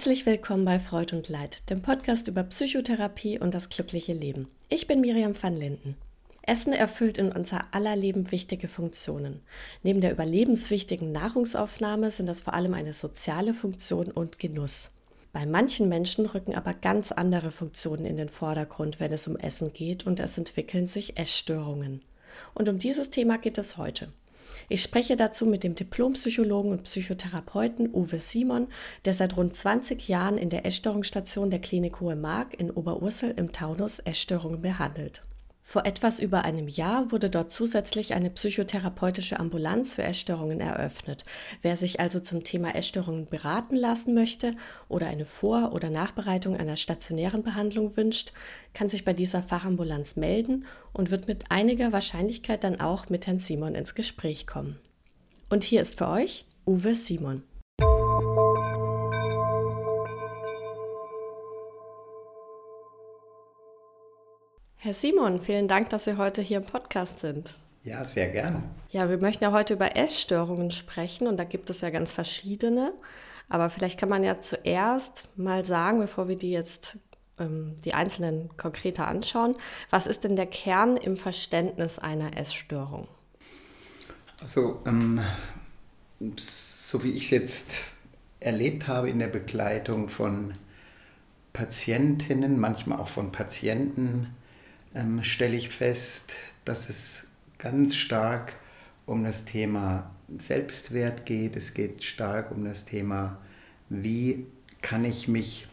Herzlich willkommen bei Freud und Leid, dem Podcast über Psychotherapie und das glückliche Leben. Ich bin Miriam van Linden. Essen erfüllt in unser aller Leben wichtige Funktionen. Neben der überlebenswichtigen Nahrungsaufnahme sind das vor allem eine soziale Funktion und Genuss. Bei manchen Menschen rücken aber ganz andere Funktionen in den Vordergrund, wenn es um Essen geht und es entwickeln sich Essstörungen. Und um dieses Thema geht es heute. Ich spreche dazu mit dem Diplompsychologen und Psychotherapeuten Uwe Simon, der seit rund 20 Jahren in der Essstörungsstation der Klinik Hohe Mark in Oberursel im Taunus Essstörungen behandelt. Vor etwas über einem Jahr wurde dort zusätzlich eine psychotherapeutische Ambulanz für Essstörungen eröffnet. Wer sich also zum Thema Essstörungen beraten lassen möchte oder eine Vor- oder Nachbereitung einer stationären Behandlung wünscht, kann sich bei dieser Fachambulanz melden und wird mit einiger Wahrscheinlichkeit dann auch mit Herrn Simon ins Gespräch kommen. Und hier ist für euch Uwe Simon. Herr Simon, vielen Dank, dass Sie heute hier im Podcast sind. Ja, sehr gerne. Ja, wir möchten ja heute über Essstörungen sprechen und da gibt es ja ganz verschiedene. Aber vielleicht kann man ja zuerst mal sagen, bevor wir die jetzt ähm, die einzelnen konkreter anschauen, was ist denn der Kern im Verständnis einer Essstörung? Also, ähm, so wie ich es jetzt erlebt habe in der Begleitung von Patientinnen, manchmal auch von Patienten, ähm, stelle ich fest, dass es ganz stark um das Thema Selbstwert geht. Es geht stark um das Thema, wie kann ich mich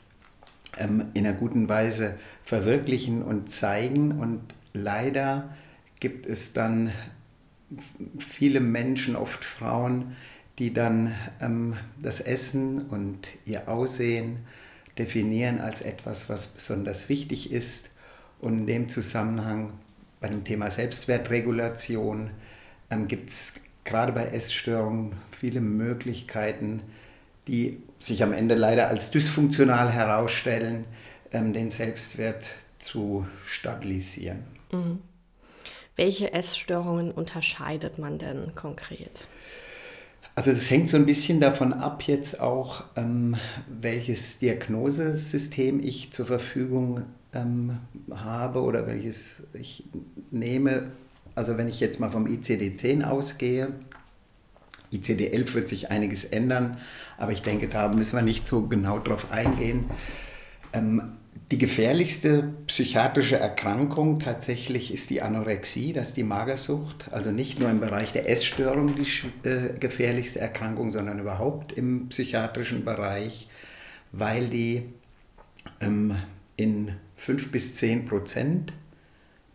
ähm, in einer guten Weise verwirklichen und zeigen. Und leider gibt es dann viele Menschen, oft Frauen, die dann ähm, das Essen und ihr Aussehen definieren als etwas, was besonders wichtig ist und in dem Zusammenhang bei dem Thema Selbstwertregulation ähm, gibt es gerade bei Essstörungen viele Möglichkeiten, die sich am Ende leider als dysfunktional herausstellen, ähm, den Selbstwert zu stabilisieren. Mhm. Welche Essstörungen unterscheidet man denn konkret? Also das hängt so ein bisschen davon ab jetzt auch, ähm, welches Diagnosesystem ich zur Verfügung ähm, habe oder welches ich nehme. Also wenn ich jetzt mal vom ICD-10 ausgehe, ICD-11 wird sich einiges ändern, aber ich denke, da müssen wir nicht so genau drauf eingehen. Ähm, die gefährlichste psychiatrische Erkrankung tatsächlich ist die Anorexie, das ist die Magersucht. Also nicht nur im Bereich der Essstörung die äh, gefährlichste Erkrankung, sondern überhaupt im psychiatrischen Bereich, weil die ähm, in 5 bis 10 Prozent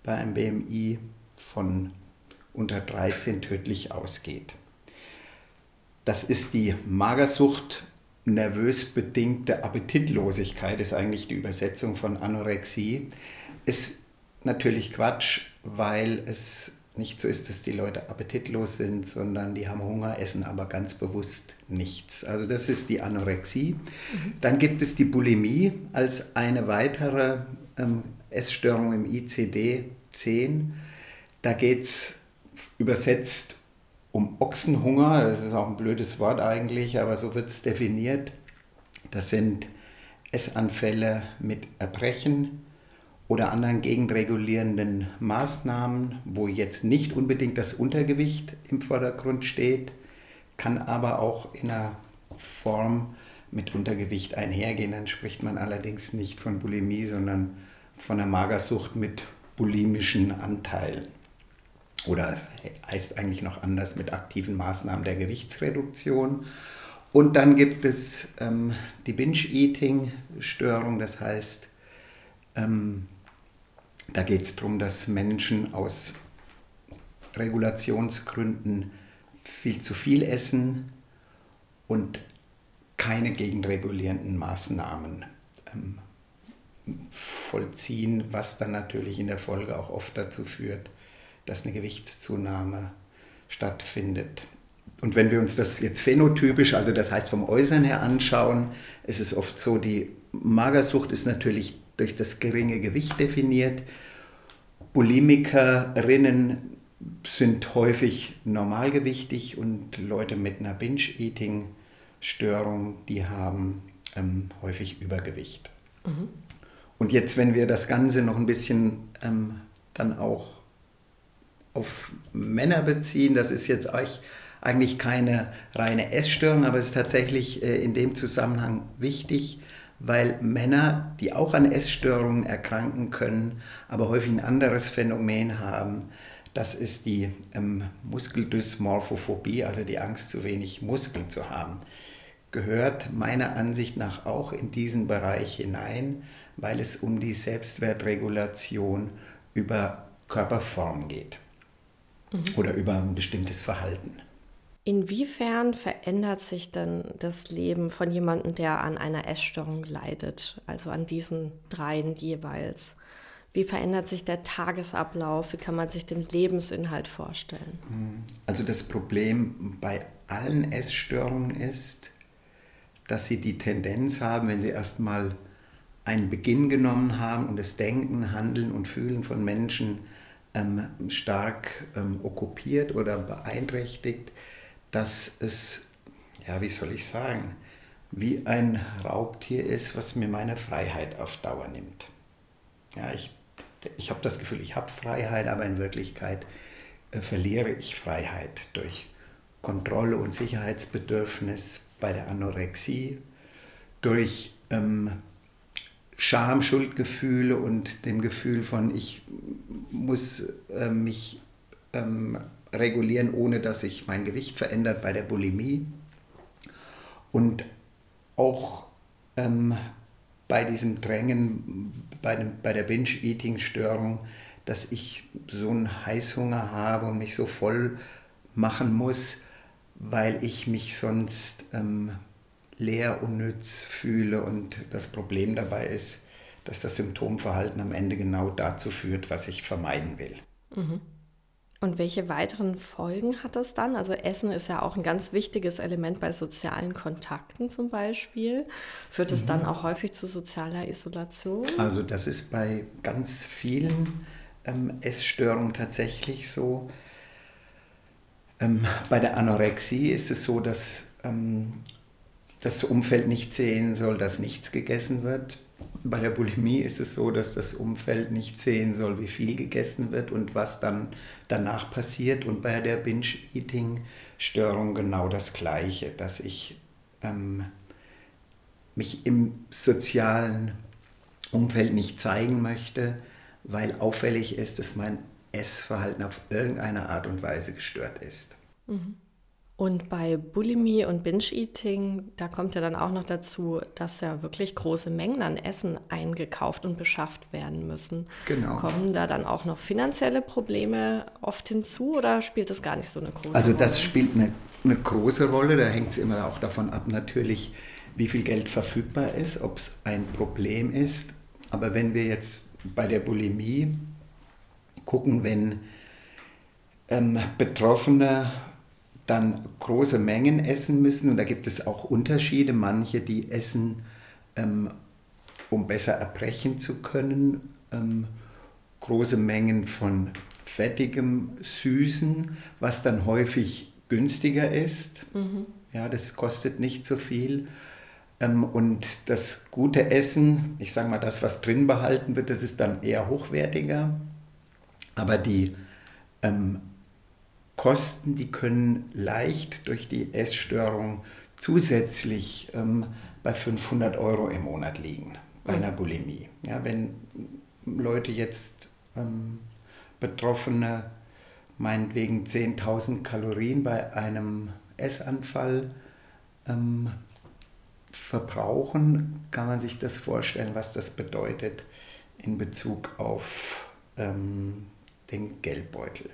bei einem BMI von unter 13 tödlich ausgeht. Das ist die Magersucht, nervös bedingte Appetitlosigkeit, ist eigentlich die Übersetzung von Anorexie. Ist natürlich Quatsch, weil es nicht so ist, dass die Leute appetitlos sind, sondern die haben Hunger, essen aber ganz bewusst nichts. Also das ist die Anorexie. Mhm. Dann gibt es die Bulimie als eine weitere ähm, Essstörung im ICD-10. Da geht es übersetzt um Ochsenhunger. Das ist auch ein blödes Wort eigentlich, aber so wird es definiert. Das sind Essanfälle mit Erbrechen, oder anderen gegenregulierenden Maßnahmen, wo jetzt nicht unbedingt das Untergewicht im Vordergrund steht, kann aber auch in einer Form mit Untergewicht einhergehen. Dann spricht man allerdings nicht von Bulimie, sondern von einer Magersucht mit bulimischen Anteilen. Oder es heißt eigentlich noch anders mit aktiven Maßnahmen der Gewichtsreduktion. Und dann gibt es ähm, die Binge-Eating-Störung, das heißt, ähm, da geht es darum, dass Menschen aus Regulationsgründen viel zu viel essen und keine gegenregulierenden Maßnahmen ähm, vollziehen, was dann natürlich in der Folge auch oft dazu führt, dass eine Gewichtszunahme stattfindet. Und wenn wir uns das jetzt phänotypisch, also das heißt vom Äußeren her anschauen, ist es oft so, die Magersucht ist natürlich durch das geringe Gewicht definiert. Bulimikerinnen sind häufig normalgewichtig und Leute mit einer Binge-Eating-Störung, die haben ähm, häufig Übergewicht. Mhm. Und jetzt, wenn wir das Ganze noch ein bisschen ähm, dann auch auf Männer beziehen, das ist jetzt eigentlich keine reine Essstörung, aber es ist tatsächlich äh, in dem Zusammenhang wichtig, weil Männer, die auch an Essstörungen erkranken können, aber häufig ein anderes Phänomen haben, das ist die ähm, Muskeldysmorphophobie, also die Angst, zu wenig Muskeln zu haben. Gehört meiner Ansicht nach auch in diesen Bereich hinein, weil es um die Selbstwertregulation über Körperform geht mhm. oder über ein bestimmtes Verhalten. Inwiefern verändert sich denn das Leben von jemandem, der an einer Essstörung leidet, also an diesen dreien jeweils? Wie verändert sich der Tagesablauf? Wie kann man sich den Lebensinhalt vorstellen? Hm. Also das Problem bei allen Essstörungen ist, dass sie die Tendenz haben, wenn sie erstmal einen Beginn genommen haben und das Denken, Handeln und Fühlen von Menschen ähm, stark ähm, okkupiert oder beeinträchtigt, dass es, ja, wie soll ich sagen, wie ein Raubtier ist, was mir meine Freiheit auf Dauer nimmt. Ja, ich, ich habe das Gefühl, ich habe Freiheit, aber in Wirklichkeit äh, verliere ich Freiheit durch Kontrolle und Sicherheitsbedürfnis bei der Anorexie, durch ähm, Scham, Schuldgefühle und dem Gefühl von, ich muss äh, mich ähm, regulieren, ohne dass sich mein Gewicht verändert bei der Bulimie. Und auch ähm, bei diesem Drängen, bei, dem, bei der Binge-Eating-Störung, dass ich so einen Heißhunger habe und mich so voll machen muss, weil ich mich sonst ähm, leer, unnütz fühle. Und das Problem dabei ist, dass das Symptomverhalten am Ende genau dazu führt, was ich vermeiden will. Mhm. Und welche weiteren Folgen hat das dann? Also Essen ist ja auch ein ganz wichtiges Element bei sozialen Kontakten zum Beispiel. Führt es mhm. dann auch häufig zu sozialer Isolation? Also das ist bei ganz vielen ähm, Essstörungen tatsächlich so. Ähm, bei der Anorexie ist es so, dass ähm, das Umfeld nicht sehen soll, dass nichts gegessen wird. Bei der Bulimie ist es so, dass das Umfeld nicht sehen soll, wie viel gegessen wird und was dann danach passiert. Und bei der Binge-Eating-Störung genau das Gleiche, dass ich ähm, mich im sozialen Umfeld nicht zeigen möchte, weil auffällig ist, dass mein Essverhalten auf irgendeine Art und Weise gestört ist. Mhm. Und bei Bulimie und Binge-Eating, da kommt ja dann auch noch dazu, dass ja wirklich große Mengen an Essen eingekauft und beschafft werden müssen. Genau. Kommen da dann auch noch finanzielle Probleme oft hinzu oder spielt das gar nicht so eine große Rolle? Also das spielt eine, eine große Rolle. Da hängt es immer auch davon ab, natürlich, wie viel Geld verfügbar ist, ob es ein Problem ist. Aber wenn wir jetzt bei der Bulimie gucken, wenn ähm, Betroffene dann große Mengen essen müssen. Und da gibt es auch Unterschiede. Manche, die essen, ähm, um besser erbrechen zu können, ähm, große Mengen von fettigem Süßen, was dann häufig günstiger ist. Mhm. Ja, das kostet nicht so viel. Ähm, und das gute Essen, ich sage mal, das, was drin behalten wird, das ist dann eher hochwertiger. Aber die ähm, Kosten, die können leicht durch die Essstörung zusätzlich ähm, bei 500 Euro im Monat liegen, bei einer Bulimie. Ja, wenn Leute jetzt ähm, Betroffene meinetwegen 10.000 Kalorien bei einem Essanfall ähm, verbrauchen, kann man sich das vorstellen, was das bedeutet in Bezug auf ähm, den Geldbeutel.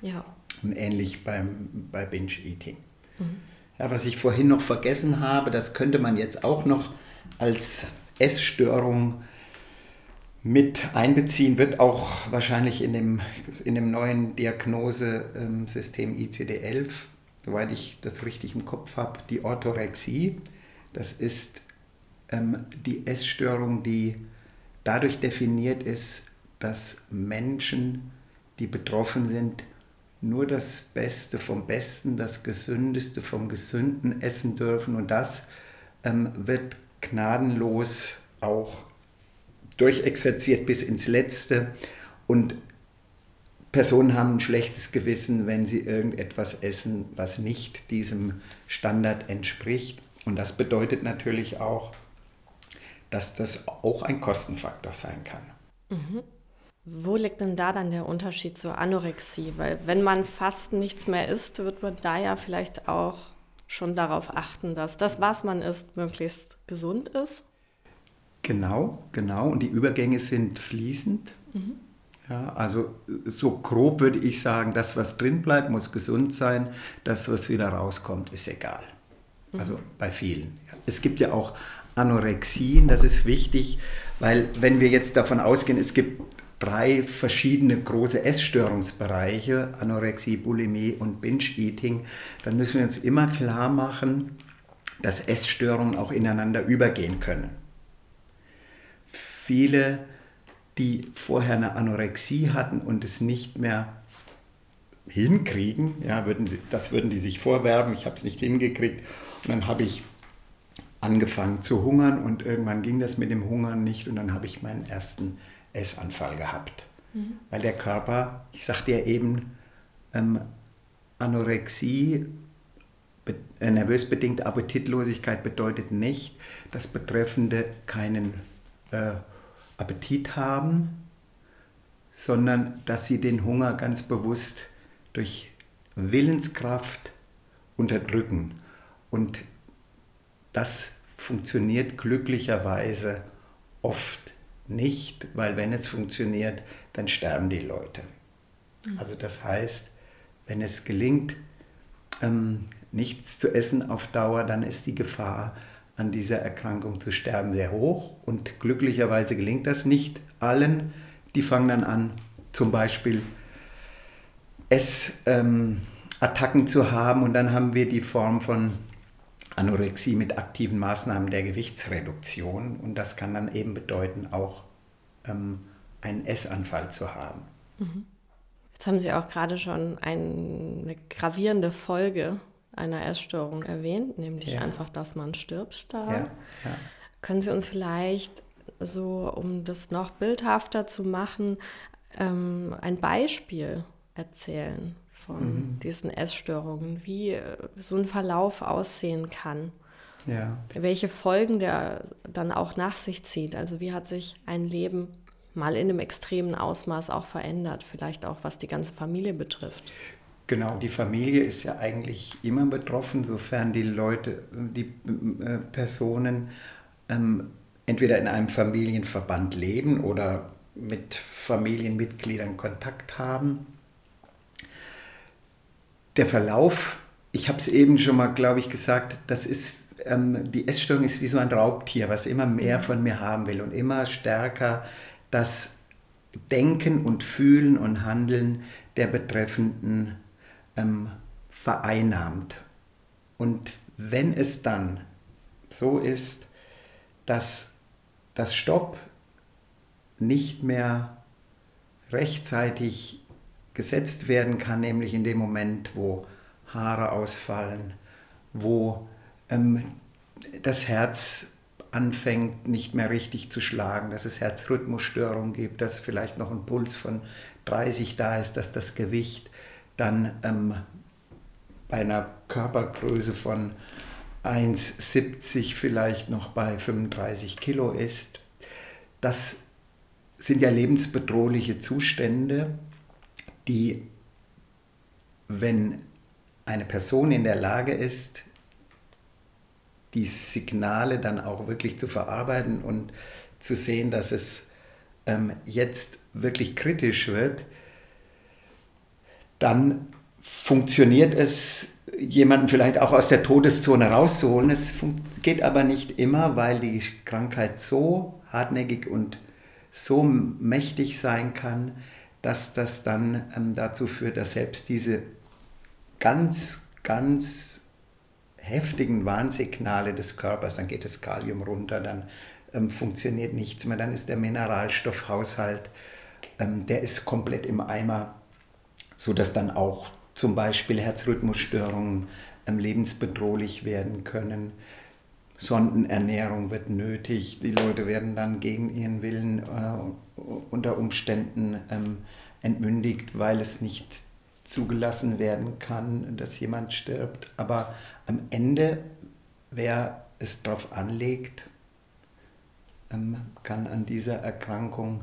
Ja. Und ähnlich beim, bei Binge-Eating. Mhm. Ja, was ich vorhin noch vergessen habe, das könnte man jetzt auch noch als Essstörung mit einbeziehen, wird auch wahrscheinlich in dem, in dem neuen Diagnosesystem ICD-11, soweit ich das richtig im Kopf habe, die Orthorexie. Das ist ähm, die Essstörung, die dadurch definiert ist, dass Menschen, die betroffen sind, nur das Beste vom Besten, das Gesündeste vom Gesünden essen dürfen. Und das ähm, wird gnadenlos auch durchexerziert bis ins Letzte und Personen haben ein schlechtes Gewissen, wenn sie irgendetwas essen, was nicht diesem Standard entspricht. Und das bedeutet natürlich auch, dass das auch ein Kostenfaktor sein kann. Mhm. Wo liegt denn da dann der Unterschied zur Anorexie? Weil wenn man fast nichts mehr isst, wird man da ja vielleicht auch schon darauf achten, dass das, was man isst, möglichst gesund ist. Genau, genau. Und die Übergänge sind fließend. Mhm. Ja, also so grob würde ich sagen, das, was drin bleibt, muss gesund sein. Das, was wieder rauskommt, ist egal. Mhm. Also bei vielen. Es gibt ja auch Anorexien, das ist wichtig, weil wenn wir jetzt davon ausgehen, es gibt drei verschiedene große Essstörungsbereiche, Anorexie, Bulimie und Binge-Eating, dann müssen wir uns immer klar machen, dass Essstörungen auch ineinander übergehen können. Viele die vorher eine Anorexie hatten und es nicht mehr hinkriegen, ja, würden sie, das würden die sich vorwerfen, ich habe es nicht hingekriegt. Und dann habe ich angefangen zu hungern und irgendwann ging das mit dem Hungern nicht und dann habe ich meinen ersten Essanfall gehabt. Mhm. Weil der Körper, ich sagte ja eben, ähm, Anorexie, äh, nervös bedingte Appetitlosigkeit bedeutet nicht, dass Betreffende keinen äh, Appetit haben, sondern dass sie den Hunger ganz bewusst durch Willenskraft unterdrücken. Und das funktioniert glücklicherweise oft nicht, weil wenn es funktioniert, dann sterben die Leute. Mhm. Also das heißt, wenn es gelingt, ähm, nichts zu essen auf Dauer, dann ist die Gefahr, an dieser Erkrankung zu sterben sehr hoch. Und glücklicherweise gelingt das nicht allen. Die fangen dann an, zum Beispiel Essattacken ähm, zu haben. Und dann haben wir die Form von Anorexie mit aktiven Maßnahmen der Gewichtsreduktion. Und das kann dann eben bedeuten, auch ähm, einen Essanfall zu haben. Mhm. Jetzt haben Sie auch gerade schon eine gravierende Folge einer Essstörung erwähnt, nämlich ja. einfach, dass man stirbt daran. Ja, ja. Können Sie uns vielleicht so, um das noch bildhafter zu machen, ähm, ein Beispiel erzählen von mhm. diesen Essstörungen, wie äh, so ein Verlauf aussehen kann? Ja. Welche Folgen der dann auch nach sich zieht? Also wie hat sich ein Leben mal in einem extremen Ausmaß auch verändert, vielleicht auch was die ganze Familie betrifft? Genau, die Familie ist ja eigentlich immer betroffen, sofern die Leute, die äh, Personen ähm, entweder in einem Familienverband leben oder mit Familienmitgliedern Kontakt haben. Der Verlauf, ich habe es eben schon mal, glaube ich, gesagt, das ist, ähm, die Essstörung ist wie so ein Raubtier, was immer mehr mhm. von mir haben will und immer stärker das Denken und Fühlen und Handeln der Betreffenden ähm, vereinnahmt. Und wenn es dann so ist, dass das Stopp nicht mehr rechtzeitig gesetzt werden kann, nämlich in dem Moment, wo Haare ausfallen, wo ähm, das Herz anfängt nicht mehr richtig zu schlagen, dass es Herzrhythmusstörungen gibt, dass vielleicht noch ein Puls von 30 da ist, dass das Gewicht dann ähm, bei einer Körpergröße von 1,70 vielleicht noch bei 35 Kilo ist. Das sind ja lebensbedrohliche Zustände, die, wenn eine Person in der Lage ist, die Signale dann auch wirklich zu verarbeiten und zu sehen, dass es ähm, jetzt wirklich kritisch wird, dann funktioniert es, jemanden vielleicht auch aus der Todeszone rauszuholen. Es geht aber nicht immer, weil die Krankheit so hartnäckig und so mächtig sein kann, dass das dann ähm, dazu führt, dass selbst diese ganz, ganz heftigen Warnsignale des Körpers, dann geht das Kalium runter, dann ähm, funktioniert nichts mehr, dann ist der Mineralstoffhaushalt, ähm, der ist komplett im Eimer sodass dann auch zum Beispiel Herzrhythmusstörungen ähm, lebensbedrohlich werden können. Sondenernährung wird nötig. Die Leute werden dann gegen ihren Willen äh, unter Umständen ähm, entmündigt, weil es nicht zugelassen werden kann, dass jemand stirbt. Aber am Ende, wer es darauf anlegt, ähm, kann an dieser Erkrankung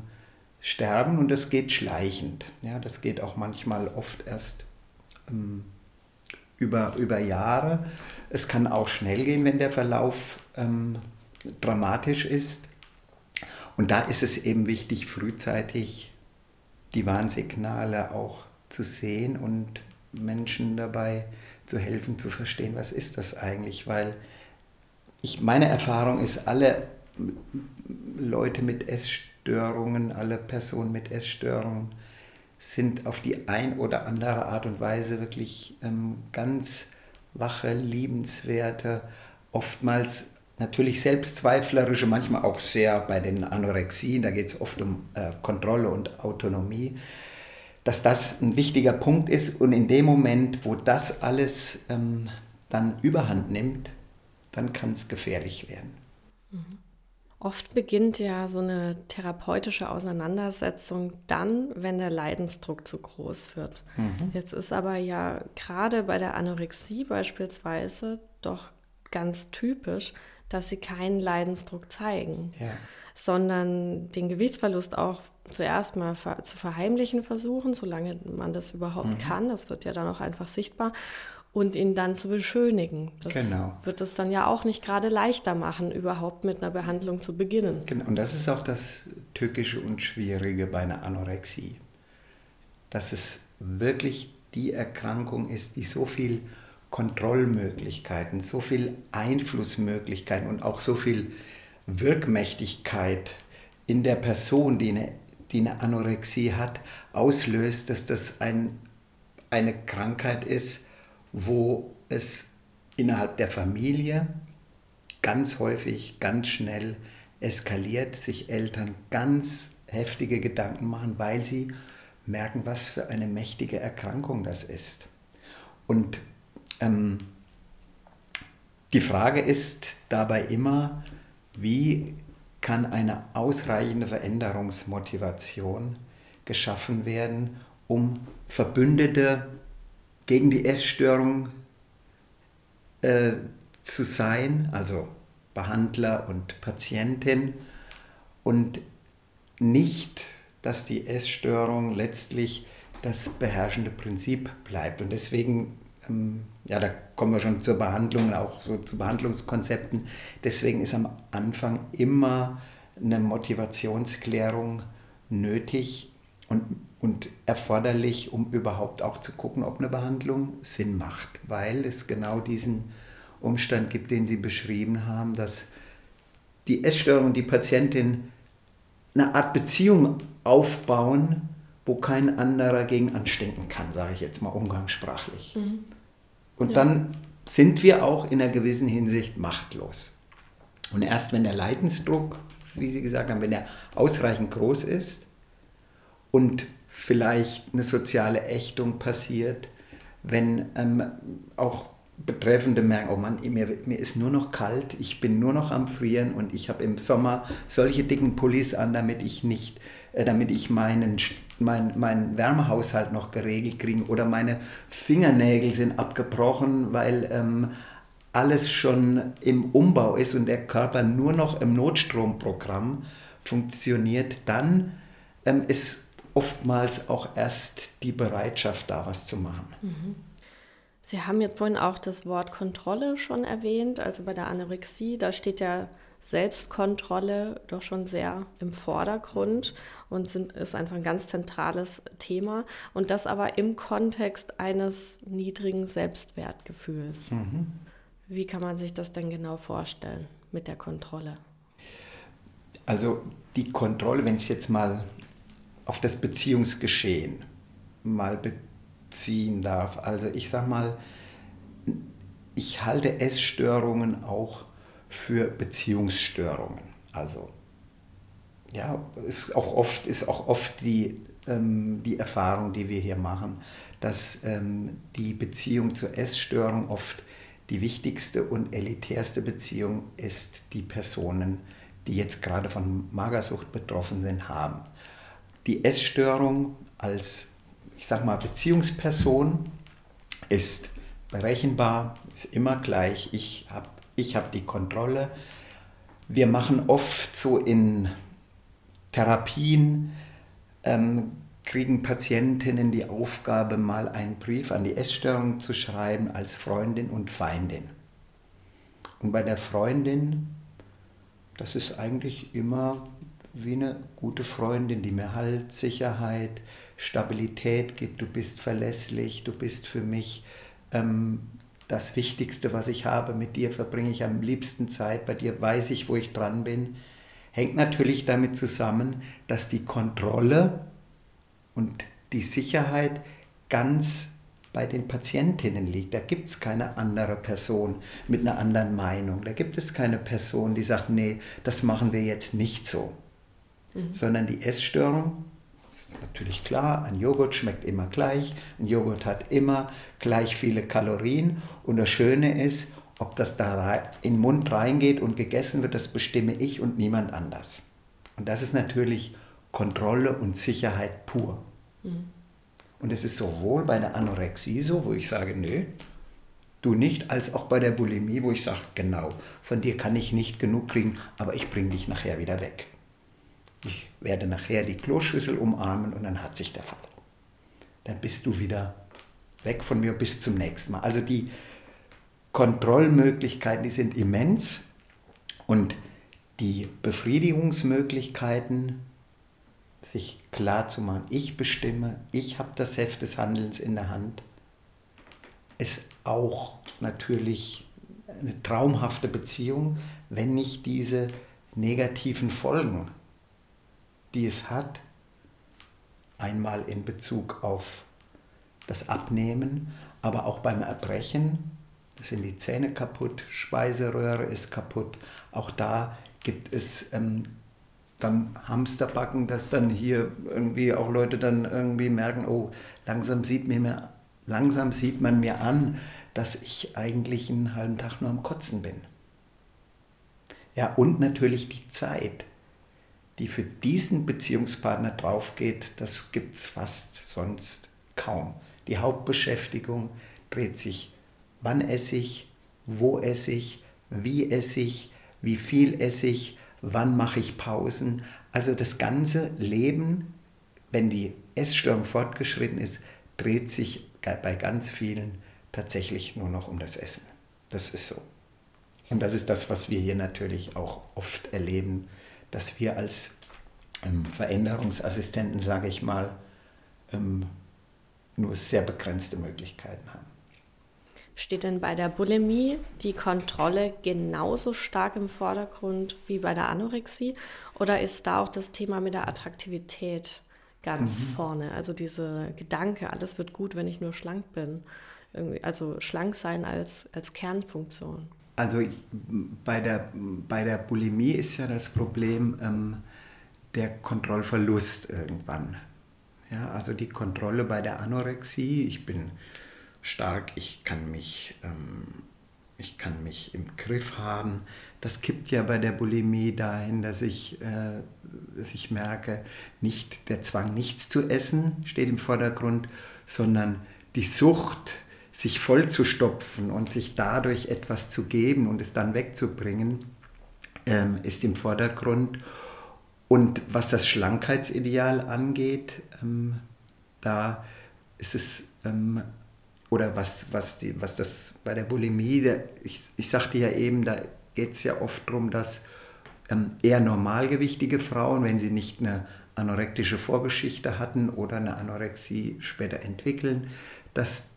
sterben und das geht schleichend. Ja, das geht auch manchmal oft erst ähm, über, über Jahre. Es kann auch schnell gehen, wenn der Verlauf ähm, dramatisch ist. Und da ist es eben wichtig, frühzeitig die Warnsignale auch zu sehen und Menschen dabei zu helfen, zu verstehen, was ist das eigentlich, weil ich, meine Erfahrung ist, alle Leute mit Essstörungen, alle Personen mit Essstörungen sind auf die ein oder andere Art und Weise wirklich ähm, ganz wache, liebenswerte, oftmals natürlich selbstzweiflerische, manchmal auch sehr bei den Anorexien, da geht es oft um äh, Kontrolle und Autonomie, dass das ein wichtiger Punkt ist und in dem Moment, wo das alles ähm, dann überhand nimmt, dann kann es gefährlich werden. Oft beginnt ja so eine therapeutische Auseinandersetzung dann, wenn der Leidensdruck zu groß wird. Mhm. Jetzt ist aber ja gerade bei der Anorexie beispielsweise doch ganz typisch, dass sie keinen Leidensdruck zeigen, ja. sondern den Gewichtsverlust auch zuerst mal zu verheimlichen versuchen, solange man das überhaupt mhm. kann. Das wird ja dann auch einfach sichtbar und ihn dann zu beschönigen. Das genau. wird es dann ja auch nicht gerade leichter machen, überhaupt mit einer Behandlung zu beginnen. Genau. Und das ist auch das Tückische und Schwierige bei einer Anorexie. Dass es wirklich die Erkrankung ist, die so viel Kontrollmöglichkeiten, so viel Einflussmöglichkeiten und auch so viel Wirkmächtigkeit in der Person, die eine, die eine Anorexie hat, auslöst, dass das ein, eine Krankheit ist, wo es innerhalb der Familie ganz häufig, ganz schnell eskaliert, sich Eltern ganz heftige Gedanken machen, weil sie merken, was für eine mächtige Erkrankung das ist. Und ähm, die Frage ist dabei immer, wie kann eine ausreichende Veränderungsmotivation geschaffen werden, um Verbündete gegen die Essstörung äh, zu sein, also Behandler und Patientin, und nicht, dass die Essstörung letztlich das beherrschende Prinzip bleibt. Und deswegen, ähm, ja, da kommen wir schon zur Behandlung, auch so zu Behandlungskonzepten. Deswegen ist am Anfang immer eine Motivationsklärung nötig und und erforderlich, um überhaupt auch zu gucken, ob eine Behandlung Sinn macht, weil es genau diesen Umstand gibt, den Sie beschrieben haben, dass die Essstörung und die Patientin eine Art Beziehung aufbauen, wo kein anderer gegen anstinken kann, sage ich jetzt mal umgangssprachlich. Mhm. Und ja. dann sind wir auch in einer gewissen Hinsicht machtlos. Und erst wenn der Leidensdruck, wie Sie gesagt haben, wenn er ausreichend groß ist und vielleicht eine soziale Ächtung passiert, wenn ähm, auch Betreffende merken, oh Mann, mir, mir ist nur noch kalt, ich bin nur noch am Frieren und ich habe im Sommer solche dicken Pullis an, damit ich nicht, äh, damit ich meinen, mein, meinen Wärmehaushalt noch geregelt kriege oder meine Fingernägel sind abgebrochen, weil ähm, alles schon im Umbau ist und der Körper nur noch im Notstromprogramm funktioniert, dann ähm, ist oftmals auch erst die Bereitschaft da, was zu machen. Mhm. Sie haben jetzt vorhin auch das Wort Kontrolle schon erwähnt, also bei der Anorexie, da steht ja Selbstkontrolle doch schon sehr im Vordergrund und sind, ist einfach ein ganz zentrales Thema. Und das aber im Kontext eines niedrigen Selbstwertgefühls. Mhm. Wie kann man sich das denn genau vorstellen mit der Kontrolle? Also die Kontrolle, wenn ich jetzt mal auf das Beziehungsgeschehen mal beziehen darf. Also ich sag mal, ich halte Essstörungen auch für Beziehungsstörungen. Also ja, ist auch oft, ist auch oft die, ähm, die Erfahrung, die wir hier machen, dass ähm, die Beziehung zur Essstörung oft die wichtigste und elitärste Beziehung ist die Personen, die jetzt gerade von Magersucht betroffen sind, haben. Die Essstörung als, ich sag mal, Beziehungsperson ist berechenbar, ist immer gleich. Ich habe ich hab die Kontrolle. Wir machen oft so in Therapien, ähm, kriegen Patientinnen die Aufgabe, mal einen Brief an die Essstörung zu schreiben als Freundin und Feindin. Und bei der Freundin, das ist eigentlich immer wie eine gute Freundin, die mir Halt, Sicherheit, Stabilität gibt. Du bist verlässlich, du bist für mich ähm, das Wichtigste, was ich habe. Mit dir verbringe ich am liebsten Zeit, bei dir weiß ich, wo ich dran bin. Hängt natürlich damit zusammen, dass die Kontrolle und die Sicherheit ganz bei den Patientinnen liegt. Da gibt es keine andere Person mit einer anderen Meinung. Da gibt es keine Person, die sagt, nee, das machen wir jetzt nicht so. Mhm. Sondern die Essstörung ist natürlich klar, ein Joghurt schmeckt immer gleich, ein Joghurt hat immer gleich viele Kalorien und das Schöne ist, ob das da in den Mund reingeht und gegessen wird, das bestimme ich und niemand anders. Und das ist natürlich Kontrolle und Sicherheit pur. Mhm. Und es ist sowohl bei der Anorexie so, wo ich sage, nö, du nicht, als auch bei der Bulimie, wo ich sage, genau, von dir kann ich nicht genug kriegen, aber ich bringe dich nachher wieder weg. Ich werde nachher die Kloschüssel umarmen und dann hat sich der Fall. Dann bist du wieder weg von mir bis zum nächsten Mal. Also die Kontrollmöglichkeiten, die sind immens und die Befriedigungsmöglichkeiten, sich klar zu machen, ich bestimme, ich habe das Heft des Handelns in der Hand, ist auch natürlich eine traumhafte Beziehung, wenn nicht diese negativen Folgen die es hat, einmal in Bezug auf das Abnehmen, aber auch beim Erbrechen. Da sind die Zähne kaputt, Speiseröhre ist kaputt. Auch da gibt es ähm, dann Hamsterbacken, dass dann hier irgendwie auch Leute dann irgendwie merken, oh, langsam sieht, mir, langsam sieht man mir an, dass ich eigentlich einen halben Tag nur am Kotzen bin. Ja, und natürlich die Zeit die für diesen Beziehungspartner draufgeht, das gibt es fast sonst kaum. Die Hauptbeschäftigung dreht sich, wann esse ich, wo esse ich, wie esse ich, wie viel esse ich, wann mache ich Pausen. Also das ganze Leben, wenn die Essstörung fortgeschritten ist, dreht sich bei ganz vielen tatsächlich nur noch um das Essen. Das ist so. Und das ist das, was wir hier natürlich auch oft erleben dass wir als ähm, Veränderungsassistenten, sage ich mal, ähm, nur sehr begrenzte Möglichkeiten haben. Steht denn bei der Bulimie die Kontrolle genauso stark im Vordergrund wie bei der Anorexie? Oder ist da auch das Thema mit der Attraktivität ganz mhm. vorne? Also dieser Gedanke, alles wird gut, wenn ich nur schlank bin. Also schlank sein als, als Kernfunktion. Also bei der, bei der Bulimie ist ja das Problem ähm, der Kontrollverlust irgendwann. Ja, also die Kontrolle bei der Anorexie, ich bin stark, ich kann mich, ähm, ich kann mich im Griff haben. Das kippt ja bei der Bulimie dahin, dass ich, äh, dass ich merke, nicht der Zwang, nichts zu essen steht im Vordergrund, sondern die Sucht, sich vollzustopfen und sich dadurch etwas zu geben und es dann wegzubringen, ähm, ist im Vordergrund. Und was das Schlankheitsideal angeht, ähm, da ist es, ähm, oder was, was, die, was das bei der Bulimie, der, ich, ich sagte ja eben, da geht es ja oft darum, dass ähm, eher normalgewichtige Frauen, wenn sie nicht eine anorektische Vorgeschichte hatten oder eine Anorexie später entwickeln, dass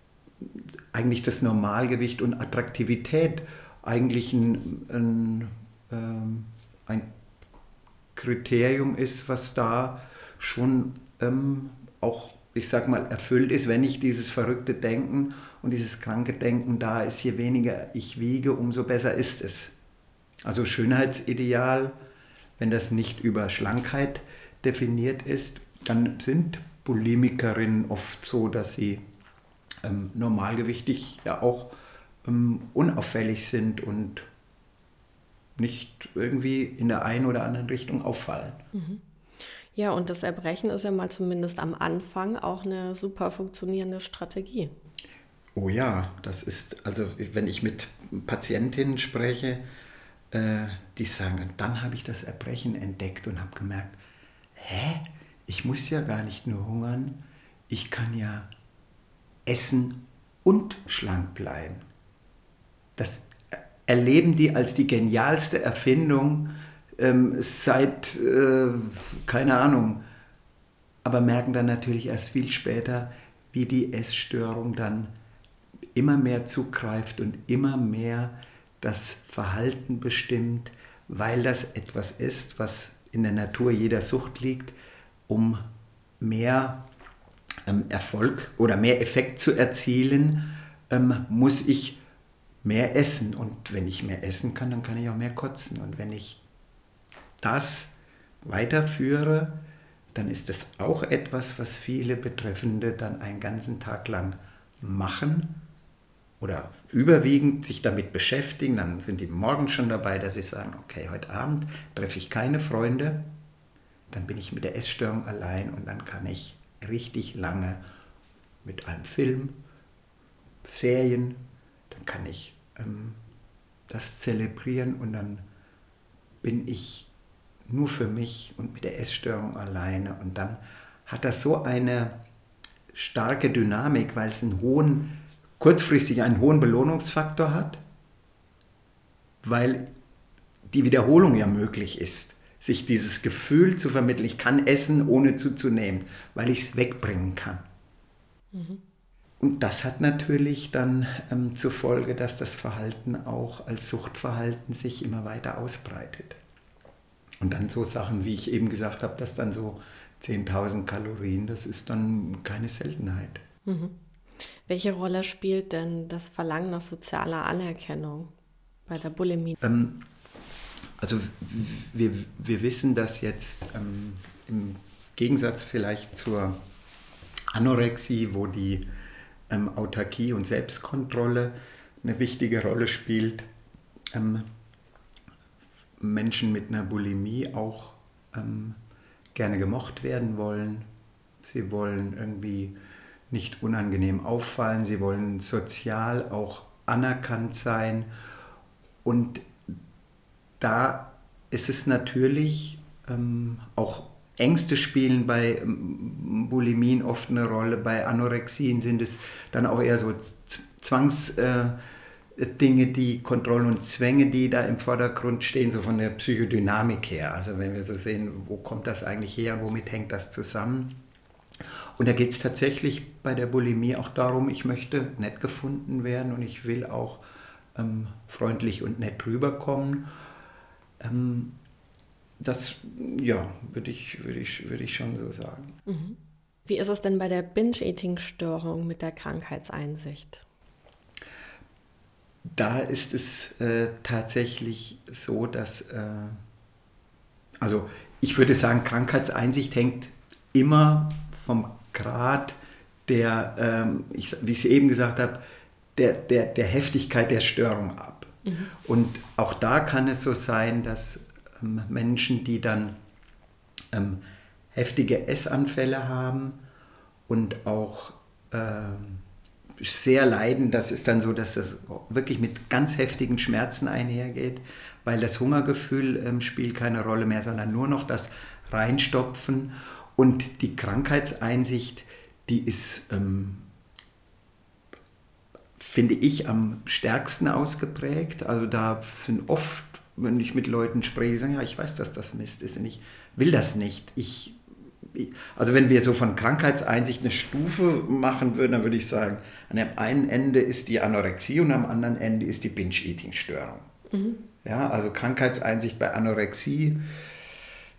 eigentlich das Normalgewicht und Attraktivität eigentlich ein, ein, ähm, ein Kriterium ist, was da schon ähm, auch, ich sag mal, erfüllt ist, wenn nicht dieses verrückte Denken und dieses kranke Denken da ist, je weniger ich wiege, umso besser ist es. Also Schönheitsideal, wenn das nicht über Schlankheit definiert ist, dann sind Bulimikerinnen oft so, dass sie ähm, normalgewichtig ja auch ähm, unauffällig sind und nicht irgendwie in der einen oder anderen Richtung auffallen. Mhm. Ja, und das Erbrechen ist ja mal zumindest am Anfang auch eine super funktionierende Strategie. Oh ja, das ist, also wenn ich mit Patientinnen spreche, äh, die sagen, dann habe ich das Erbrechen entdeckt und habe gemerkt, hä, ich muss ja gar nicht nur hungern, ich kann ja essen und schlank bleiben. Das erleben die als die genialste Erfindung ähm, seit, äh, keine Ahnung, aber merken dann natürlich erst viel später, wie die Essstörung dann immer mehr zugreift und immer mehr das Verhalten bestimmt, weil das etwas ist, was in der Natur jeder Sucht liegt, um mehr Erfolg oder mehr Effekt zu erzielen, ähm, muss ich mehr essen. Und wenn ich mehr essen kann, dann kann ich auch mehr kotzen. Und wenn ich das weiterführe, dann ist das auch etwas, was viele Betreffende dann einen ganzen Tag lang machen oder überwiegend sich damit beschäftigen. Dann sind die morgen schon dabei, dass sie sagen, okay, heute Abend treffe ich keine Freunde, dann bin ich mit der Essstörung allein und dann kann ich richtig lange mit einem Film, Serien, dann kann ich ähm, das zelebrieren und dann bin ich nur für mich und mit der Essstörung alleine. Und dann hat das so eine starke Dynamik, weil es einen hohen, kurzfristig einen hohen Belohnungsfaktor hat, weil die Wiederholung ja möglich ist, sich dieses Gefühl zu vermitteln, ich kann essen, ohne zuzunehmen, weil ich es wegbringen kann. Mhm. Und das hat natürlich dann ähm, zur Folge, dass das Verhalten auch als Suchtverhalten sich immer weiter ausbreitet. Und dann so Sachen, wie ich eben gesagt habe, dass dann so 10.000 Kalorien, das ist dann keine Seltenheit. Mhm. Welche Rolle spielt denn das Verlangen nach sozialer Anerkennung bei der Bulimie? Ähm, also wir, wir wissen, dass jetzt ähm, im Gegensatz vielleicht zur Anorexie, wo die ähm, Autarkie und Selbstkontrolle eine wichtige Rolle spielt, ähm, Menschen mit einer Bulimie auch ähm, gerne gemocht werden wollen. Sie wollen irgendwie nicht unangenehm auffallen, sie wollen sozial auch anerkannt sein. Und da ist es natürlich ähm, auch Ängste spielen bei ähm, Bulimien oft eine Rolle, bei Anorexien sind es dann auch eher so Zwangs... Äh, die Kontrollen und Zwänge, die da im Vordergrund stehen, so von der Psychodynamik her. Also wenn wir so sehen, wo kommt das eigentlich her und womit hängt das zusammen. Und da geht es tatsächlich bei der Bulimie auch darum, ich möchte nett gefunden werden und ich will auch ähm, freundlich und nett rüberkommen. Ähm, das, ja, würde ich, würd ich, würd ich schon so sagen. Mhm. Wie ist es denn bei der Binge-Eating-Störung mit der Krankheitseinsicht? da ist es äh, tatsächlich so, dass, äh, also ich würde sagen, Krankheitseinsicht hängt immer vom Grad der, ähm, ich, wie ich es eben gesagt habe, der, der, der Heftigkeit der Störung ab. Mhm. Und auch da kann es so sein, dass ähm, Menschen, die dann ähm, heftige Essanfälle haben und auch ähm, sehr leiden. Das ist dann so, dass das wirklich mit ganz heftigen Schmerzen einhergeht, weil das Hungergefühl ähm, spielt keine Rolle mehr, sondern nur noch das Reinstopfen. Und die Krankheitseinsicht, die ist, ähm, finde ich, am stärksten ausgeprägt. Also da sind oft, wenn ich mit Leuten spreche, sagen, ja, ich weiß, dass das Mist ist und ich will das nicht. Ich also wenn wir so von Krankheitseinsicht eine Stufe machen würden, dann würde ich sagen, an dem einen Ende ist die Anorexie und am anderen Ende ist die Binge-Eating-Störung. Mhm. Ja, also Krankheitseinsicht bei Anorexie,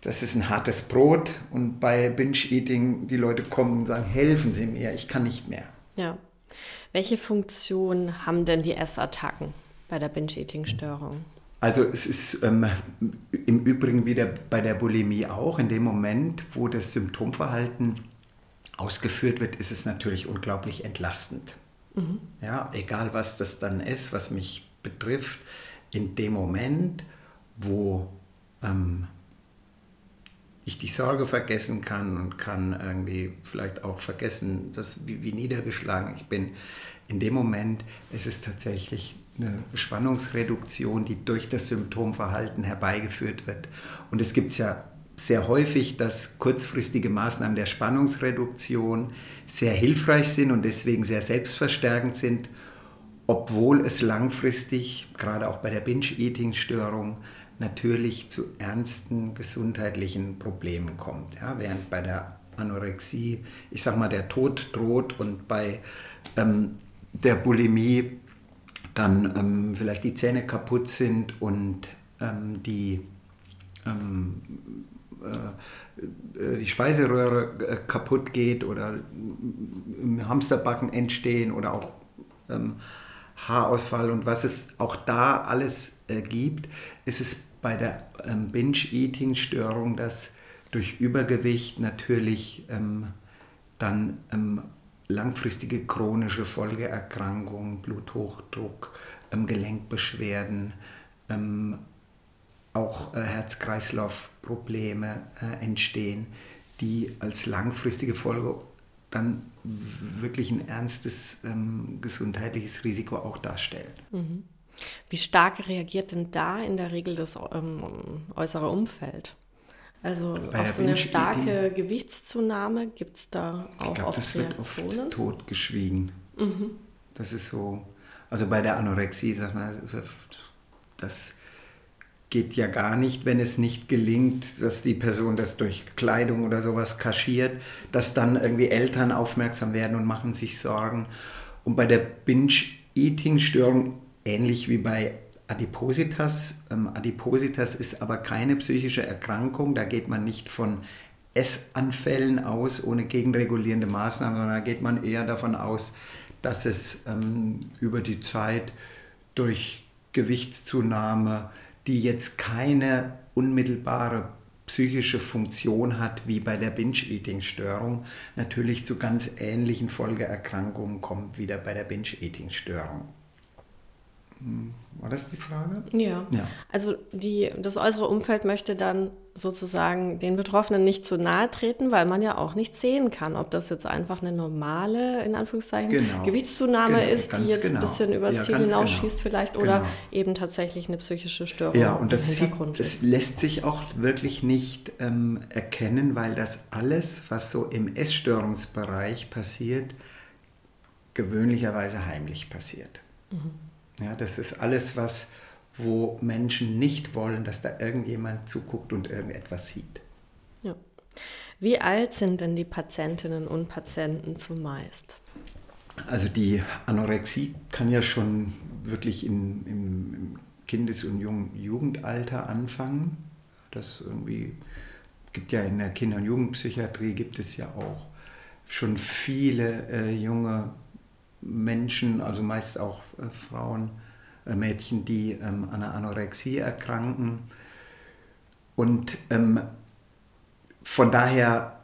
das ist ein hartes Brot und bei Binge-Eating, die Leute kommen und sagen, helfen Sie mir, ich kann nicht mehr. Ja. Welche Funktion haben denn die Essattacken bei der Binge-Eating-Störung? Also es ist ähm, im Übrigen wieder bei der Bulimie auch. In dem Moment, wo das Symptomverhalten ausgeführt wird, ist es natürlich unglaublich entlastend. Mhm. Ja, egal was das dann ist, was mich betrifft, in dem Moment, wo ähm, ich die Sorge vergessen kann und kann irgendwie vielleicht auch vergessen, dass, wie, wie niedergeschlagen ich bin. In dem Moment ist es tatsächlich eine Spannungsreduktion, die durch das Symptomverhalten herbeigeführt wird. Und es gibt ja sehr häufig, dass kurzfristige Maßnahmen der Spannungsreduktion sehr hilfreich sind und deswegen sehr selbstverstärkend sind, obwohl es langfristig, gerade auch bei der Binge-Eating-Störung, natürlich zu ernsten gesundheitlichen Problemen kommt. Ja, während bei der Anorexie, ich sag mal, der Tod droht und bei ähm, der Bulimie dann ähm, vielleicht die Zähne kaputt sind und ähm, die, ähm, äh, die Speiseröhre äh, kaputt geht oder im Hamsterbacken entstehen oder auch ähm, Haarausfall und was es auch da alles äh, gibt, ist es bei der ähm, Binge-Eating-Störung, dass durch Übergewicht natürlich ähm, dann ähm, langfristige chronische Folgeerkrankungen, Bluthochdruck, ähm, Gelenkbeschwerden, ähm, auch äh, Herz-Kreislauf-Probleme äh, entstehen, die als langfristige Folge dann wirklich ein ernstes ähm, gesundheitliches Risiko auch darstellen. Mhm. Wie stark reagiert denn da in der Regel das ähm, äußere Umfeld? Also Bei auf so eine starke Gewichtszunahme gibt es da auch ich glaub, oft das Reaktionen? wird oft totgeschwiegen. Mhm. Das ist so, also bei der Anorexie, sag mal, das geht ja gar nicht, wenn es nicht gelingt, dass die Person das durch Kleidung oder sowas kaschiert, dass dann irgendwie Eltern aufmerksam werden und machen sich Sorgen. Und bei der Binge-Eating-Störung, ähnlich wie bei Adipositas, ähm, Adipositas ist aber keine psychische Erkrankung, da geht man nicht von Essanfällen aus ohne gegenregulierende Maßnahmen, sondern da geht man eher davon aus, dass es ähm, über die Zeit durch Gewichtszunahme, die jetzt keine unmittelbare psychische Funktion hat wie bei der Binge-Eating-Störung, natürlich zu ganz ähnlichen Folgeerkrankungen kommt wie bei der Binge-Eating-Störung. Hm, war das die Frage? Ja. ja. Also die, das äußere Umfeld möchte dann sozusagen den Betroffenen nicht zu nahe treten, weil man ja auch nicht sehen kann, ob das jetzt einfach eine normale, in Anführungszeichen, genau. Gewichtszunahme genau, ist, die jetzt genau. ein bisschen übers ja, Ziel hinausschießt genau. vielleicht oder genau. eben tatsächlich eine psychische Störung. Ja, und das, sieht, das lässt sich auch wirklich nicht ähm, erkennen, weil das alles, was so im Essstörungsbereich passiert, gewöhnlicherweise heimlich passiert. Mhm. Ja, das ist alles, was, wo Menschen nicht wollen, dass da irgendjemand zuguckt und irgendetwas sieht. Ja. Wie alt sind denn die Patientinnen und Patienten zumeist? Also die Anorexie kann ja schon wirklich in, im, im Kindes- und Jugendalter anfangen. Das irgendwie gibt ja in der Kinder- und Jugendpsychiatrie gibt es ja auch schon viele äh, junge Menschen, also meist auch äh, Frauen, Mädchen, die ähm, an einer Anorexie erkranken. Und ähm, von daher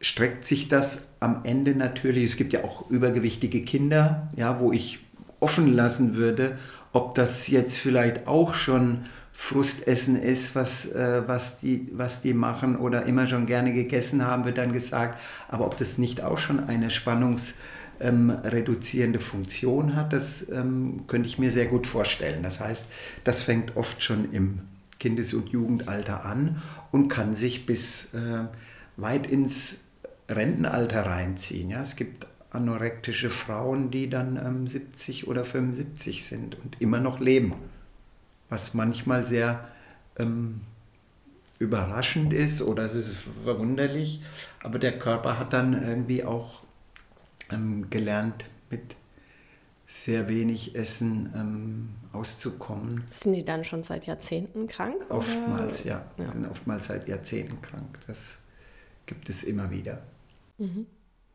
streckt sich das am Ende natürlich, es gibt ja auch übergewichtige Kinder, ja, wo ich offen lassen würde, ob das jetzt vielleicht auch schon Frustessen ist, was, äh, was, die, was die machen oder immer schon gerne gegessen haben, wird dann gesagt, aber ob das nicht auch schon eine Spannungs- ähm, reduzierende Funktion hat, das ähm, könnte ich mir sehr gut vorstellen. Das heißt, das fängt oft schon im Kindes- und Jugendalter an und kann sich bis äh, weit ins Rentenalter reinziehen. Ja? Es gibt anorektische Frauen, die dann ähm, 70 oder 75 sind und immer noch leben, was manchmal sehr ähm, überraschend ist oder es ist verwunderlich, aber der Körper hat dann irgendwie auch ähm, gelernt, mit sehr wenig Essen ähm, auszukommen. Sind die dann schon seit Jahrzehnten krank? Oftmals, oder? ja. ja. Sind oftmals seit Jahrzehnten krank. Das gibt es immer wieder. Mhm.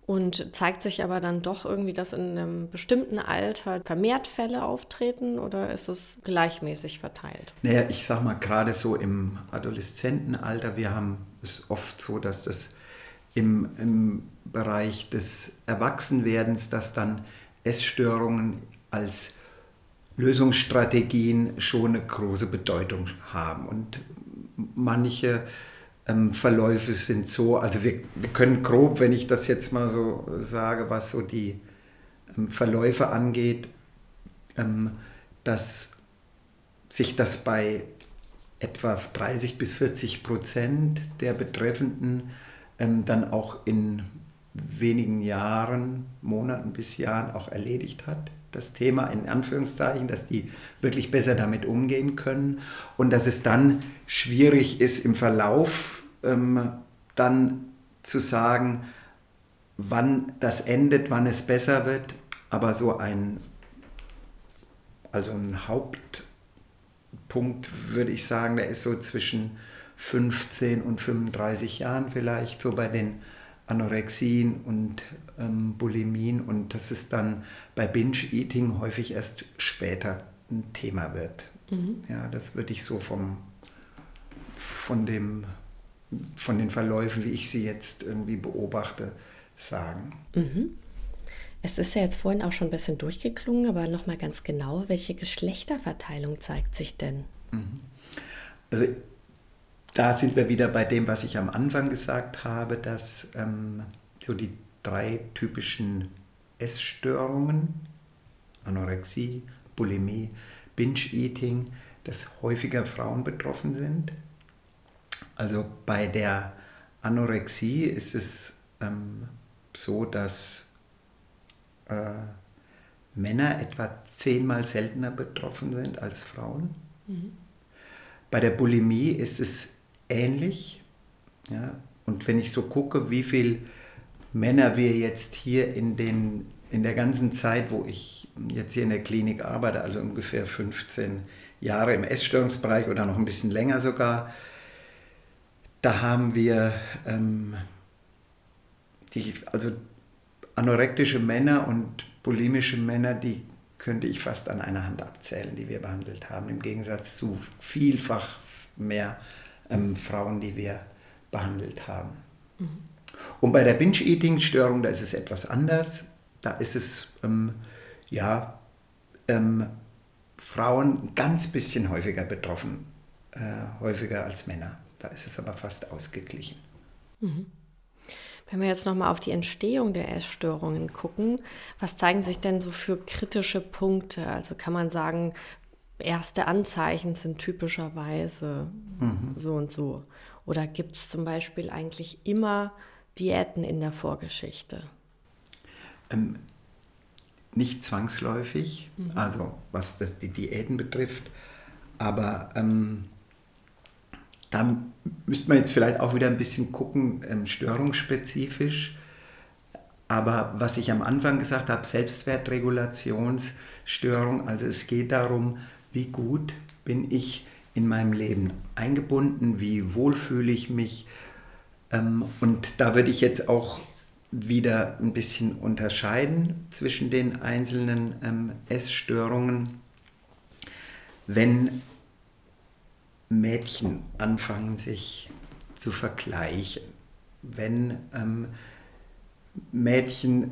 Und zeigt sich aber dann doch irgendwie, dass in einem bestimmten Alter vermehrt Fälle auftreten oder ist es gleichmäßig verteilt? Naja, ich sag mal, gerade so im Adoleszentenalter, wir haben es oft so, dass das im, im Bereich des Erwachsenwerdens, dass dann Essstörungen als Lösungsstrategien schon eine große Bedeutung haben. Und manche ähm, Verläufe sind so, also wir, wir können grob, wenn ich das jetzt mal so sage, was so die ähm, Verläufe angeht, ähm, dass sich das bei etwa 30 bis 40 Prozent der Betreffenden ähm, dann auch in wenigen Jahren, Monaten bis Jahren auch erledigt hat. Das Thema in Anführungszeichen, dass die wirklich besser damit umgehen können und dass es dann schwierig ist im Verlauf ähm, dann zu sagen, wann das endet, wann es besser wird. Aber so ein, also ein Hauptpunkt würde ich sagen, der ist so zwischen 15 und 35 Jahren vielleicht, so bei den Anorexien und ähm, Bulimien und dass es dann bei Binge-Eating häufig erst später ein Thema wird. Mhm. Ja, das würde ich so vom, von, dem, von den Verläufen, wie ich sie jetzt irgendwie beobachte, sagen. Mhm. Es ist ja jetzt vorhin auch schon ein bisschen durchgeklungen, aber nochmal ganz genau, welche Geschlechterverteilung zeigt sich denn? Mhm. Also da sind wir wieder bei dem, was ich am Anfang gesagt habe, dass ähm, so die drei typischen Essstörungen, Anorexie, Bulimie, Binge-Eating, dass häufiger Frauen betroffen sind. Also bei der Anorexie ist es ähm, so, dass äh, Männer etwa zehnmal seltener betroffen sind als Frauen. Mhm. Bei der Bulimie ist es ähnlich. Ja? Und wenn ich so gucke, wie viele Männer wir jetzt hier in, den, in der ganzen Zeit, wo ich jetzt hier in der Klinik arbeite, also ungefähr 15 Jahre im Essstörungsbereich oder noch ein bisschen länger sogar, da haben wir ähm, die, also anorektische Männer und bulimische Männer, die könnte ich fast an einer Hand abzählen, die wir behandelt haben, im Gegensatz zu vielfach mehr ähm, Frauen, die wir behandelt haben. Mhm. Und bei der Binge-Eating-Störung, da ist es etwas anders. Da ist es, ähm, ja, ähm, Frauen ganz bisschen häufiger betroffen, äh, häufiger als Männer. Da ist es aber fast ausgeglichen. Mhm. Wenn wir jetzt nochmal auf die Entstehung der Essstörungen gucken, was zeigen sich denn so für kritische Punkte? Also kann man sagen, erste Anzeichen sind typischerweise mhm. so und so. Oder gibt es zum Beispiel eigentlich immer Diäten in der Vorgeschichte? Ähm, nicht zwangsläufig, mhm. also was das, die Diäten betrifft, aber ähm, da müsste man jetzt vielleicht auch wieder ein bisschen gucken, ähm, störungsspezifisch. Aber was ich am Anfang gesagt habe, Selbstwertregulationsstörung, also es geht darum, wie gut bin ich in meinem Leben eingebunden, wie wohl fühle ich mich. Ähm, und da würde ich jetzt auch wieder ein bisschen unterscheiden zwischen den einzelnen ähm, Essstörungen. Wenn Mädchen anfangen sich zu vergleichen, wenn ähm, Mädchen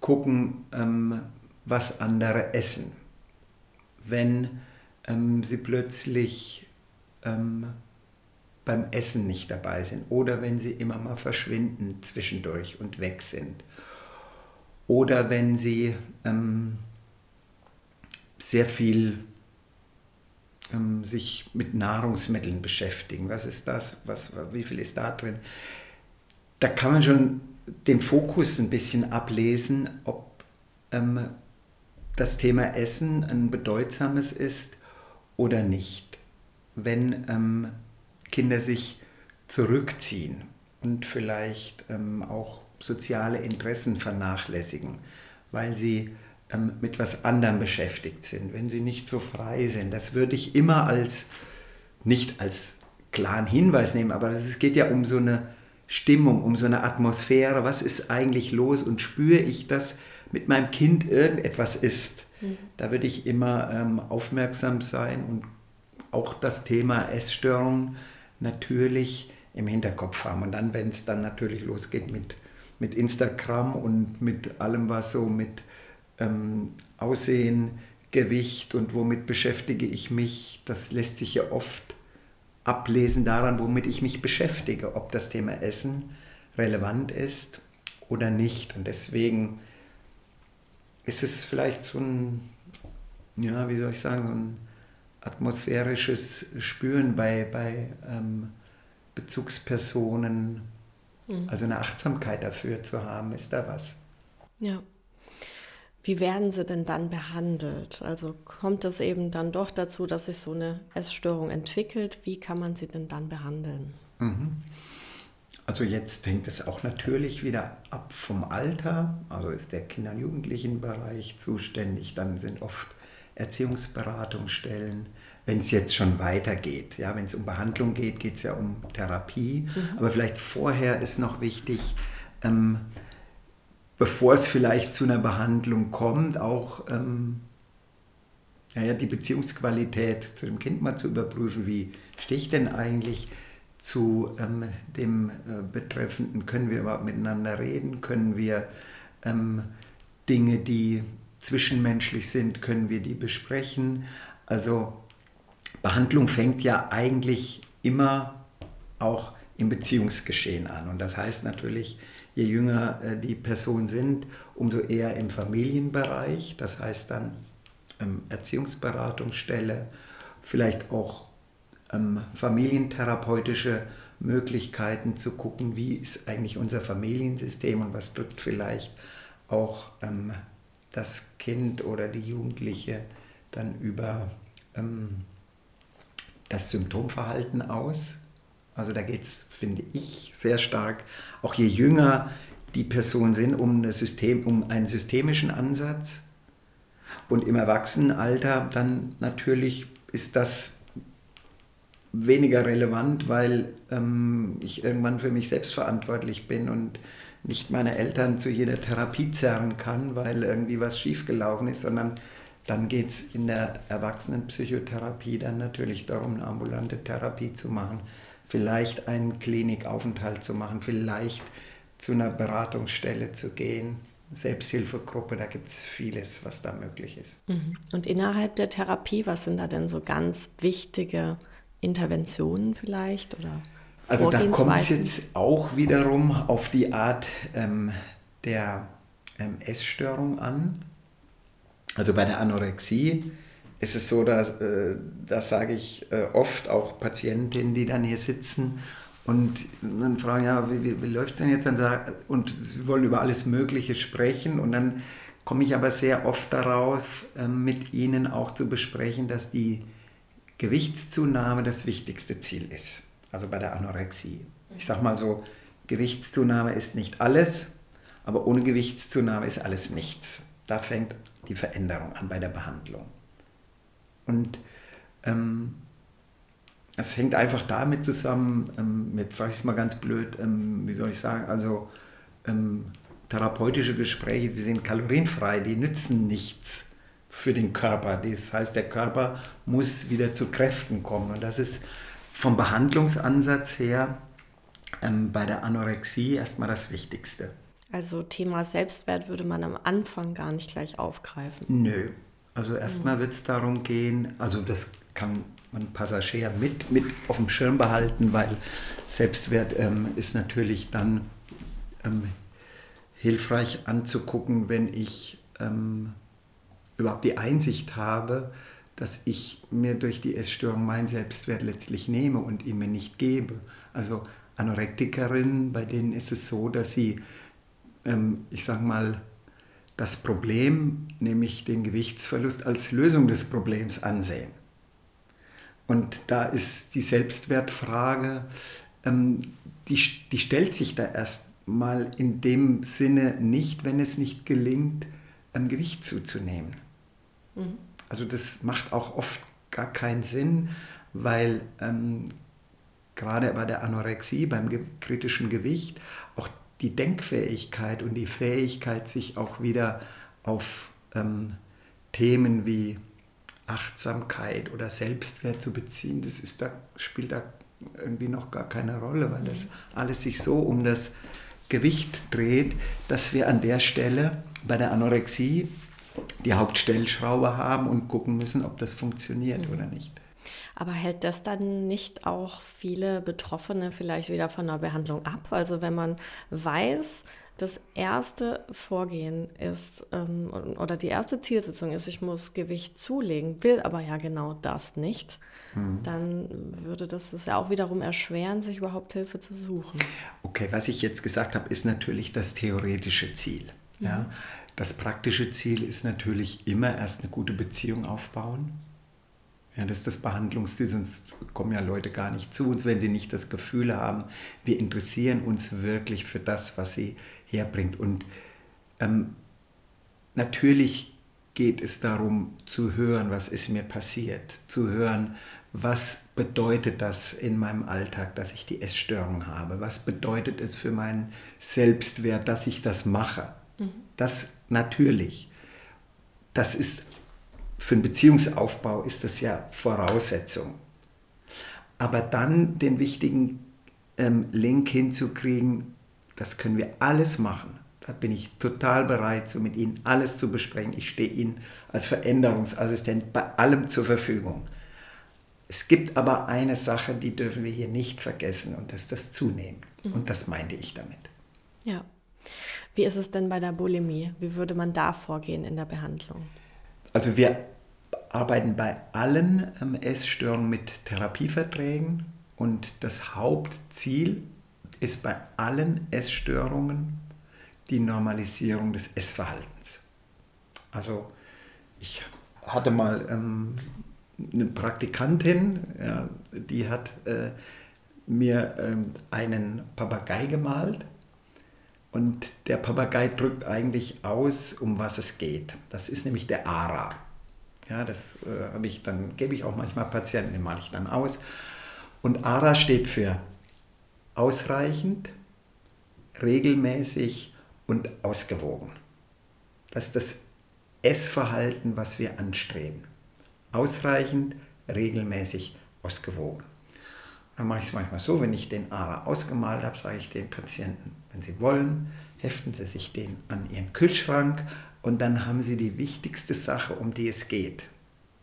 gucken, was andere essen, wenn ähm, sie plötzlich ähm, beim Essen nicht dabei sind oder wenn sie immer mal verschwinden zwischendurch und weg sind oder wenn sie ähm, sehr viel ähm, sich mit Nahrungsmitteln beschäftigen. Was ist das? Was, wie viel ist da drin? Da kann man schon den Fokus ein bisschen ablesen, ob ähm, das Thema Essen ein bedeutsames ist oder nicht. Wenn ähm, Kinder sich zurückziehen und vielleicht ähm, auch soziale Interessen vernachlässigen, weil sie ähm, mit was anderem beschäftigt sind, wenn sie nicht so frei sind. Das würde ich immer als, nicht als klaren Hinweis nehmen, aber es geht ja um so eine Stimmung, um so eine Atmosphäre. Was ist eigentlich los und spüre ich das? Mit meinem Kind irgendetwas ist, mhm. da würde ich immer ähm, aufmerksam sein und auch das Thema Essstörung natürlich im Hinterkopf haben. Und dann, wenn es dann natürlich losgeht mit, mit Instagram und mit allem, was so mit ähm, Aussehen, Gewicht und womit beschäftige ich mich, das lässt sich ja oft ablesen daran, womit ich mich beschäftige, ob das Thema Essen relevant ist oder nicht. Und deswegen ist es vielleicht so ein, ja, wie soll ich sagen, so ein atmosphärisches Spüren bei, bei ähm, Bezugspersonen, mhm. also eine Achtsamkeit dafür zu haben, ist da was. Ja. Wie werden sie denn dann behandelt? Also kommt es eben dann doch dazu, dass sich so eine Essstörung entwickelt? Wie kann man sie denn dann behandeln? Mhm. Also jetzt hängt es auch natürlich wieder ab vom Alter. Also ist der Kinder- und Jugendlichenbereich zuständig, dann sind oft Erziehungsberatungsstellen. Wenn es jetzt schon weitergeht, ja, wenn es um Behandlung geht, geht es ja um Therapie. Mhm. Aber vielleicht vorher ist noch wichtig, ähm, bevor es vielleicht zu einer Behandlung kommt, auch ähm, naja, die Beziehungsqualität zu dem Kind mal zu überprüfen, wie stehe ich denn eigentlich zu ähm, dem äh, Betreffenden, können wir überhaupt miteinander reden, können wir ähm, Dinge, die zwischenmenschlich sind, können wir die besprechen. Also Behandlung fängt ja eigentlich immer auch im Beziehungsgeschehen an. Und das heißt natürlich, je jünger äh, die Personen sind, umso eher im Familienbereich. Das heißt dann ähm, Erziehungsberatungsstelle, vielleicht auch ähm, familientherapeutische Möglichkeiten zu gucken, wie ist eigentlich unser Familiensystem und was drückt vielleicht auch ähm, das Kind oder die Jugendliche dann über ähm, das Symptomverhalten aus. Also da geht es, finde ich, sehr stark, auch je jünger die Personen sind, um, System, um einen systemischen Ansatz. Und im Erwachsenenalter dann natürlich ist das weniger relevant, weil ähm, ich irgendwann für mich selbst verantwortlich bin und nicht meine Eltern zu jeder Therapie zerren kann, weil irgendwie was schiefgelaufen ist, sondern dann geht es in der Erwachsenenpsychotherapie dann natürlich darum, eine ambulante Therapie zu machen, vielleicht einen Klinikaufenthalt zu machen, vielleicht zu einer Beratungsstelle zu gehen. Selbsthilfegruppe, da gibt es vieles, was da möglich ist. Mhm. Und innerhalb der Therapie, was sind da denn so ganz wichtige Interventionen vielleicht oder Also da kommt es jetzt auch wiederum auf die Art ähm, der ähm, Essstörung an. Also bei der Anorexie ist es so, dass, äh, das sage ich äh, oft auch Patientinnen, die dann hier sitzen und dann fragen, ja, wie, wie, wie läuft es denn jetzt? Und sie wollen über alles Mögliche sprechen und dann komme ich aber sehr oft darauf, äh, mit ihnen auch zu besprechen, dass die Gewichtszunahme das wichtigste Ziel ist. Also bei der Anorexie. Ich sage mal so, Gewichtszunahme ist nicht alles, aber ohne Gewichtszunahme ist alles nichts. Da fängt die Veränderung an bei der Behandlung. Und ähm, es hängt einfach damit zusammen, ähm, jetzt sage ich es mal ganz blöd, ähm, wie soll ich sagen, also ähm, therapeutische Gespräche, die sind kalorienfrei, die nützen nichts für den Körper. Das heißt, der Körper muss wieder zu Kräften kommen. Und das ist vom Behandlungsansatz her ähm, bei der Anorexie erstmal das Wichtigste. Also Thema Selbstwert würde man am Anfang gar nicht gleich aufgreifen. Nö. Also erstmal mhm. wird es darum gehen, also das kann man Passagier mit, mit auf dem Schirm behalten, weil Selbstwert ähm, ist natürlich dann ähm, hilfreich anzugucken, wenn ich ähm, überhaupt die Einsicht habe, dass ich mir durch die Essstörung meinen Selbstwert letztlich nehme und ihn mir nicht gebe. Also Anorektikerinnen, bei denen ist es so, dass sie, ähm, ich sage mal, das Problem, nämlich den Gewichtsverlust, als Lösung des Problems ansehen. Und da ist die Selbstwertfrage, ähm, die, die stellt sich da erst mal in dem Sinne nicht, wenn es nicht gelingt, ähm, Gewicht zuzunehmen. Mhm. Also das macht auch oft gar keinen Sinn, weil ähm, gerade bei der Anorexie, beim ge kritischen Gewicht, auch die Denkfähigkeit und die Fähigkeit, sich auch wieder auf ähm, Themen wie Achtsamkeit oder Selbstwert zu beziehen, das ist da, spielt da irgendwie noch gar keine Rolle, weil das mhm. alles sich so um das Gewicht dreht, dass wir an der Stelle bei der Anorexie die Hauptstellschraube haben und gucken müssen, ob das funktioniert mhm. oder nicht. Aber hält das dann nicht auch viele Betroffene vielleicht wieder von der Behandlung ab? Also wenn man weiß, das erste Vorgehen ist ähm, oder die erste Zielsetzung ist, ich muss Gewicht zulegen, will aber ja genau das nicht, hm. dann würde das es ja auch wiederum erschweren, sich überhaupt Hilfe zu suchen. Okay, was ich jetzt gesagt habe, ist natürlich das theoretische Ziel. Ja. ja. Das praktische Ziel ist natürlich immer erst eine gute Beziehung aufbauen ja, das ist das Behandlungsziel, sonst kommen ja Leute gar nicht zu uns, wenn sie nicht das Gefühl haben, wir interessieren uns wirklich für das, was sie herbringt. Und ähm, natürlich geht es darum zu hören, was ist mir passiert, zu hören, was bedeutet das in meinem Alltag, dass ich die Essstörung habe, was bedeutet es für meinen Selbstwert, dass ich das mache. Mhm. Das natürlich. Das ist für einen Beziehungsaufbau ist das ja Voraussetzung. Aber dann den wichtigen ähm, Link hinzukriegen, das können wir alles machen. Da bin ich total bereit, so mit Ihnen alles zu besprechen. Ich stehe Ihnen als Veränderungsassistent bei allem zur Verfügung. Es gibt aber eine Sache, die dürfen wir hier nicht vergessen und das ist das Zunehmen. Mhm. Und das meinte ich damit. Ja. Wie ist es denn bei der Bulimie? Wie würde man da vorgehen in der Behandlung? Also wir arbeiten bei allen ähm, Essstörungen mit Therapieverträgen und das Hauptziel ist bei allen Essstörungen die Normalisierung des Essverhaltens. Also ich hatte mal ähm, eine Praktikantin, ja, die hat äh, mir ähm, einen Papagei gemalt und der Papagei drückt eigentlich aus, um was es geht. Das ist nämlich der Ara. Ja, das äh, habe ich dann, gebe ich auch manchmal Patienten, den male ich dann aus. Und ARA steht für ausreichend, regelmäßig und ausgewogen. Das ist das Essverhalten, was wir anstreben. Ausreichend, regelmäßig, ausgewogen. Dann mache ich es manchmal so, wenn ich den ARA ausgemalt habe, sage ich den Patienten, wenn Sie wollen, heften Sie sich den an Ihren Kühlschrank und dann haben sie die wichtigste Sache, um die es geht,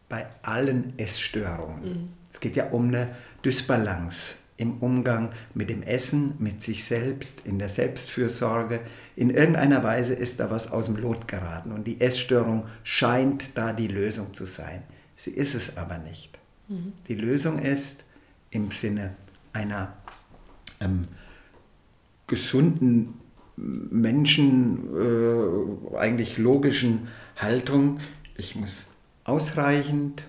bei allen Essstörungen. Mhm. Es geht ja um eine Dysbalance im Umgang mit dem Essen, mit sich selbst, in der Selbstfürsorge. In irgendeiner Weise ist da was aus dem Lot geraten und die Essstörung scheint da die Lösung zu sein. Sie ist es aber nicht. Mhm. Die Lösung ist im Sinne einer ähm, gesunden Menschen äh, eigentlich logischen Haltung, ich muss ausreichend,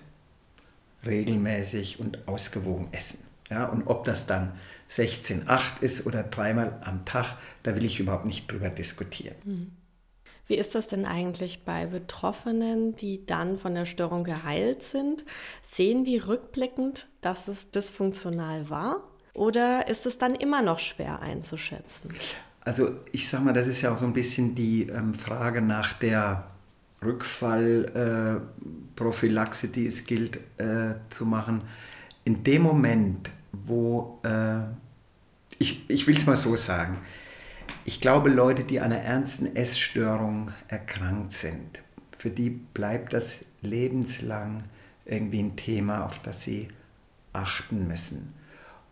regelmäßig und ausgewogen essen. Ja, und ob das dann 16,8 ist oder dreimal am Tag, da will ich überhaupt nicht drüber diskutieren. Hm. Wie ist das denn eigentlich bei Betroffenen, die dann von der Störung geheilt sind? Sehen die rückblickend, dass es dysfunktional war? Oder ist es dann immer noch schwer einzuschätzen? Also ich sage mal, das ist ja auch so ein bisschen die ähm, Frage nach der Rückfallprophylaxe, äh, die es gilt äh, zu machen. In dem Moment, wo, äh, ich, ich will es mal so sagen, ich glaube, Leute, die an einer ernsten Essstörung erkrankt sind, für die bleibt das lebenslang irgendwie ein Thema, auf das sie achten müssen.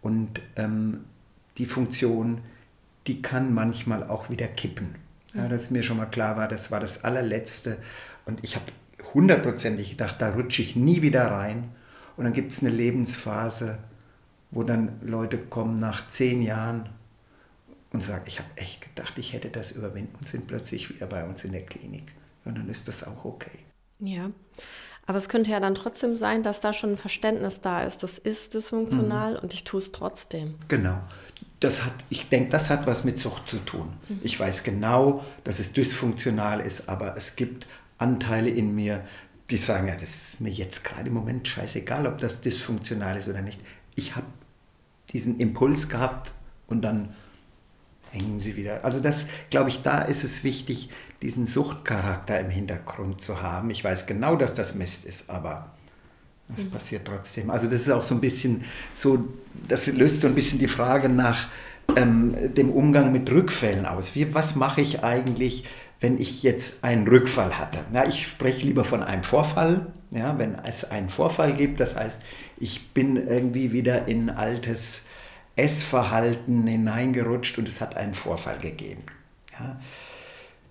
Und ähm, die Funktion, die kann manchmal auch wieder kippen. Ja, dass mir schon mal klar war, das war das allerletzte. Und ich habe hundertprozentig gedacht, da rutsche ich nie wieder rein. Und dann gibt es eine Lebensphase, wo dann Leute kommen nach zehn Jahren und sagen, ich habe echt gedacht, ich hätte das überwinden und sind plötzlich wieder bei uns in der Klinik. Und dann ist das auch okay. Ja. Aber es könnte ja dann trotzdem sein, dass da schon ein Verständnis da ist. Das ist dysfunktional mhm. und ich tue es trotzdem. Genau das hat, ich denke, das hat was mit Sucht zu tun. Mhm. Ich weiß genau, dass es dysfunktional ist, aber es gibt Anteile in mir, die sagen, ja, das ist mir jetzt gerade im Moment scheißegal, ob das dysfunktional ist oder nicht. Ich habe diesen Impuls gehabt und dann hängen sie wieder. Also das, glaube ich, da ist es wichtig, diesen Suchtcharakter im Hintergrund zu haben. Ich weiß genau, dass das Mist ist, aber das mhm. passiert trotzdem. Also das ist auch so ein bisschen so, das löst so ein bisschen die Frage nach, ähm, dem Umgang mit Rückfällen aus? Wie, was mache ich eigentlich, wenn ich jetzt einen Rückfall hatte? Ja, ich spreche lieber von einem Vorfall. Ja, wenn es einen Vorfall gibt, das heißt, ich bin irgendwie wieder in altes Essverhalten hineingerutscht und es hat einen Vorfall gegeben. Ja,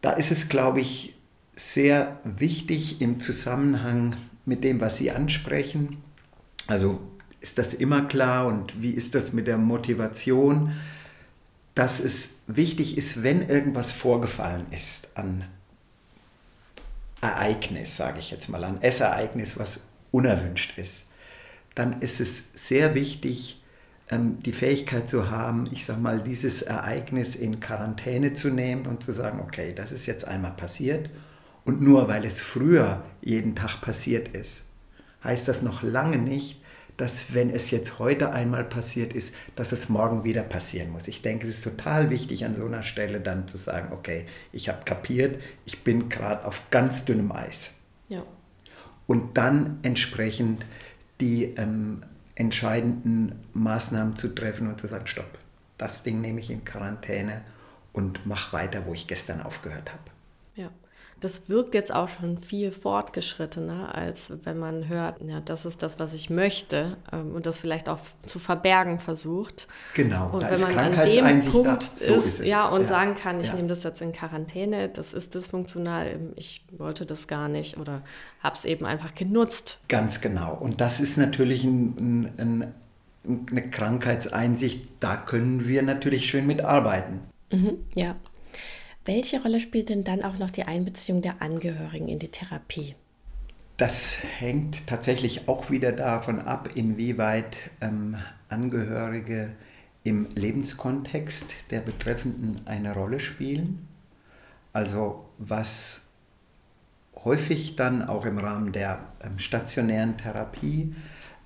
da ist es, glaube ich, sehr wichtig im Zusammenhang mit dem, was Sie ansprechen. Also ist das immer klar und wie ist das mit der Motivation, dass es wichtig ist, wenn irgendwas vorgefallen ist an Ereignis, sage ich jetzt mal, an Essereignis, was unerwünscht ist, dann ist es sehr wichtig, die Fähigkeit zu haben, ich sage mal, dieses Ereignis in Quarantäne zu nehmen und zu sagen, okay, das ist jetzt einmal passiert und nur weil es früher jeden Tag passiert ist, heißt das noch lange nicht, dass wenn es jetzt heute einmal passiert ist, dass es morgen wieder passieren muss. Ich denke, es ist total wichtig an so einer Stelle dann zu sagen, okay, ich habe kapiert, ich bin gerade auf ganz dünnem Eis. Ja. Und dann entsprechend die ähm, entscheidenden Maßnahmen zu treffen und zu sagen, stopp, das Ding nehme ich in Quarantäne und mache weiter, wo ich gestern aufgehört habe. Das wirkt jetzt auch schon viel fortgeschrittener, als wenn man hört, ja, das ist das, was ich möchte ähm, und das vielleicht auch zu verbergen versucht. Genau, und da wenn man an dem Punkt so ist, ist ja, und ja. sagen kann, ich ja. nehme das jetzt in Quarantäne, das ist dysfunktional, ich wollte das gar nicht oder habe es eben einfach genutzt. Ganz genau. Und das ist natürlich ein, ein, eine Krankheitseinsicht, da können wir natürlich schön mitarbeiten. Mhm, ja. Welche Rolle spielt denn dann auch noch die Einbeziehung der Angehörigen in die Therapie? Das hängt tatsächlich auch wieder davon ab, inwieweit ähm, Angehörige im Lebenskontext der Betreffenden eine Rolle spielen. Also was häufig dann auch im Rahmen der ähm, stationären Therapie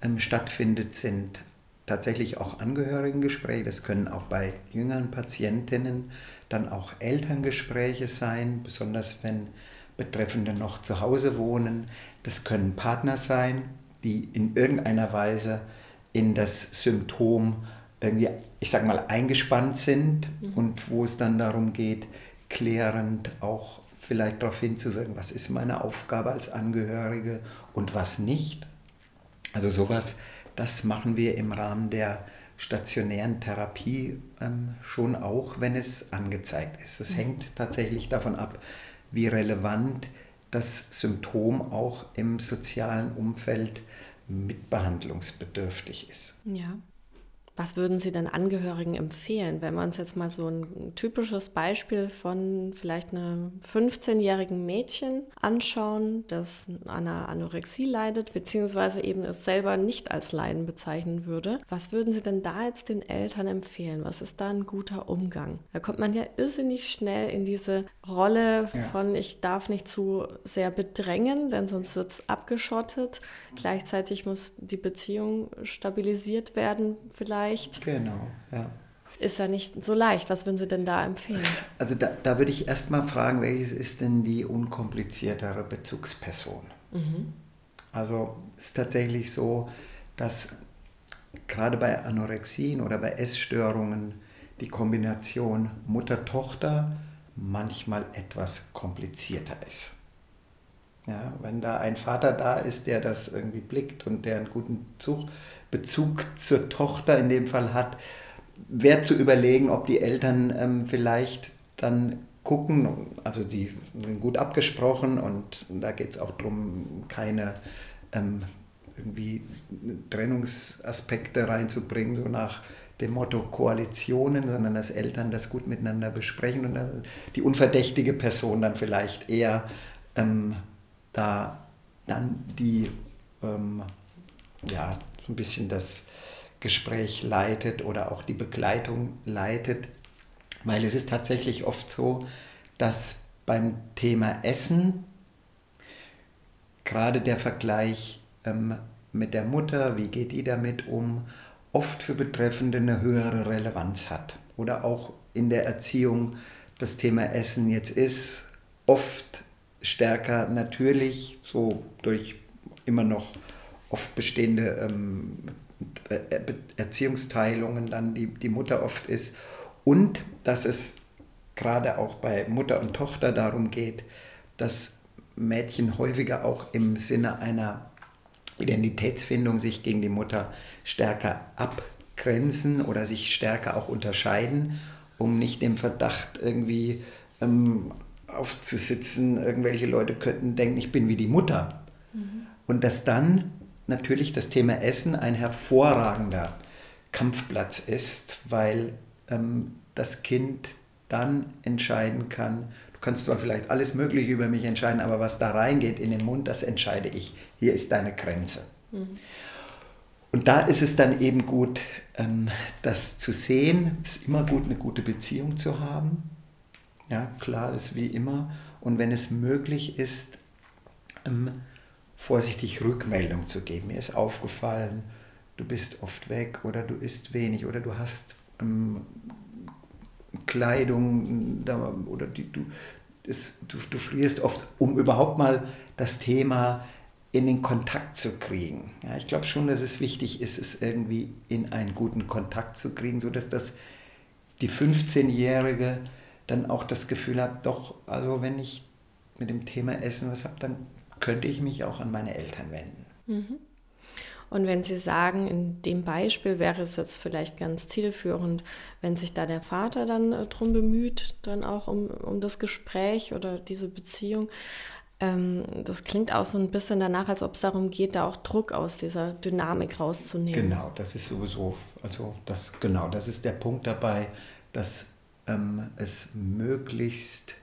ähm, stattfindet, sind tatsächlich auch Angehörigengespräche. Das können auch bei jüngeren Patientinnen dann auch Elterngespräche sein, besonders wenn Betreffende noch zu Hause wohnen. Das können Partner sein, die in irgendeiner Weise in das Symptom irgendwie, ich sage mal, eingespannt sind mhm. und wo es dann darum geht, klärend auch vielleicht darauf hinzuwirken, was ist meine Aufgabe als Angehörige und was nicht. Also sowas, das machen wir im Rahmen der stationären Therapie ähm, schon auch, wenn es angezeigt ist. Es mhm. hängt tatsächlich davon ab, wie relevant das Symptom auch im sozialen Umfeld mitbehandlungsbedürftig ist. Ja. Was würden Sie denn Angehörigen empfehlen, wenn wir uns jetzt mal so ein typisches Beispiel von vielleicht einem 15-jährigen Mädchen anschauen, das an einer Anorexie leidet, beziehungsweise eben es selber nicht als Leiden bezeichnen würde? Was würden Sie denn da jetzt den Eltern empfehlen? Was ist da ein guter Umgang? Da kommt man ja irrsinnig schnell in diese Rolle von, ja. ich darf nicht zu sehr bedrängen, denn sonst wird es abgeschottet. Gleichzeitig muss die Beziehung stabilisiert werden, vielleicht leicht. Genau, ja. Ist ja nicht so leicht. Was würden Sie denn da empfehlen? Also da, da würde ich erst mal fragen, welches ist denn die unkompliziertere Bezugsperson? Mhm. Also es ist tatsächlich so, dass gerade bei Anorexien oder bei Essstörungen die Kombination Mutter-Tochter manchmal etwas komplizierter ist. Ja, wenn da ein Vater da ist, der das irgendwie blickt und der einen guten Zug Bezug zur Tochter in dem Fall hat, wäre zu überlegen, ob die Eltern ähm, vielleicht dann gucken, also die sind gut abgesprochen und da geht es auch darum, keine ähm, irgendwie Trennungsaspekte reinzubringen, so nach dem Motto Koalitionen, sondern dass Eltern das gut miteinander besprechen und die unverdächtige Person dann vielleicht eher ähm, da dann die ähm, ja, ein bisschen das Gespräch leitet oder auch die Begleitung leitet, weil es ist tatsächlich oft so, dass beim Thema Essen gerade der Vergleich ähm, mit der Mutter, wie geht die damit um, oft für Betreffende eine höhere Relevanz hat. Oder auch in der Erziehung das Thema Essen jetzt ist, oft stärker natürlich, so durch immer noch oft bestehende ähm, Erziehungsteilungen dann die, die Mutter oft ist Und dass es gerade auch bei Mutter und Tochter darum geht, dass Mädchen häufiger auch im Sinne einer Identitätsfindung sich gegen die Mutter stärker abgrenzen oder sich stärker auch unterscheiden, um nicht dem Verdacht irgendwie ähm, aufzusitzen, irgendwelche Leute könnten denken, ich bin wie die Mutter. Mhm. Und dass dann natürlich das Thema Essen ein hervorragender Kampfplatz ist, weil ähm, das Kind dann entscheiden kann, du kannst zwar vielleicht alles Mögliche über mich entscheiden, aber was da reingeht in den Mund, das entscheide ich. Hier ist deine Grenze. Mhm. Und da ist es dann eben gut, ähm, das zu sehen. Es ist immer gut, eine gute Beziehung zu haben. Ja, klar, das ist wie immer. Und wenn es möglich ist, ähm, vorsichtig Rückmeldung zu geben. Mir ist aufgefallen, du bist oft weg oder du isst wenig oder du hast ähm, Kleidung oder die, du, es, du, du frierst oft, um überhaupt mal das Thema in den Kontakt zu kriegen. Ja, ich glaube schon, dass es wichtig ist, es irgendwie in einen guten Kontakt zu kriegen, sodass das die 15-Jährige dann auch das Gefühl hat, doch, also wenn ich mit dem Thema Essen was habe, dann könnte ich mich auch an meine Eltern wenden. Mhm. Und wenn Sie sagen, in dem Beispiel wäre es jetzt vielleicht ganz zielführend, wenn sich da der Vater dann äh, drum bemüht, dann auch um, um das Gespräch oder diese Beziehung. Ähm, das klingt auch so ein bisschen danach, als ob es darum geht, da auch Druck aus dieser Dynamik rauszunehmen. Genau, das ist sowieso, also das, genau, das ist der Punkt dabei, dass ähm, es möglichst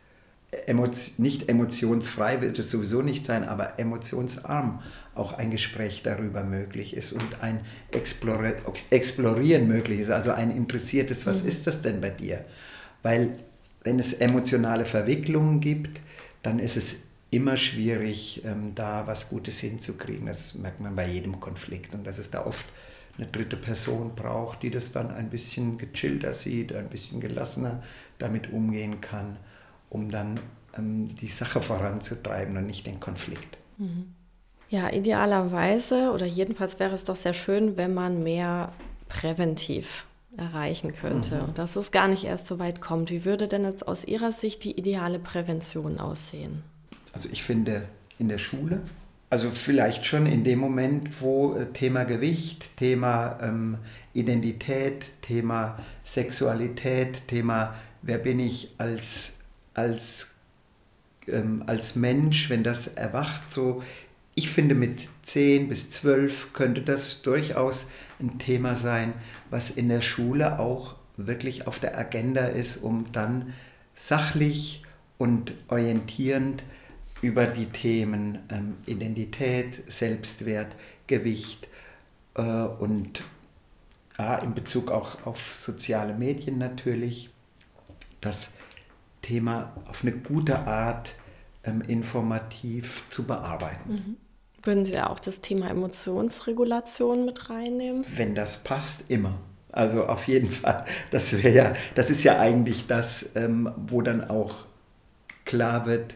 nicht emotionsfrei wird es sowieso nicht sein, aber emotionsarm auch ein Gespräch darüber möglich ist und ein Explorieren möglich ist, also ein interessiertes, was mhm. ist das denn bei dir? Weil wenn es emotionale Verwicklungen gibt, dann ist es immer schwierig, ähm, da was Gutes hinzukriegen. Das merkt man bei jedem Konflikt und dass es da oft eine dritte Person braucht, die das dann ein bisschen gechillter sieht, ein bisschen gelassener damit umgehen kann, um dann ähm, die Sache voranzutreiben und nicht den Konflikt. Mhm. Ja, idealerweise oder jedenfalls wäre es doch sehr schön, wenn man mehr präventiv erreichen könnte mhm. und dass es gar nicht erst so weit kommt. Wie würde denn jetzt aus Ihrer Sicht die ideale Prävention aussehen? Also ich finde in der Schule, also vielleicht schon in dem Moment, wo äh, Thema Gewicht, Thema ähm, Identität, Thema Sexualität, Thema wer bin ich als, als, ähm, als Mensch, wenn das erwacht, so ich finde, mit 10 bis 12 könnte das durchaus ein Thema sein, was in der Schule auch wirklich auf der Agenda ist, um dann sachlich und orientierend über die Themen ähm, Identität, Selbstwert, Gewicht äh, und ja, in Bezug auch auf soziale Medien natürlich, das Thema auf eine gute Art ähm, informativ zu bearbeiten. Mhm. Würden Sie da auch das Thema Emotionsregulation mit reinnehmen? Wenn das passt, immer. Also auf jeden Fall. Das wäre ja, das ist ja eigentlich das, ähm, wo dann auch klar wird,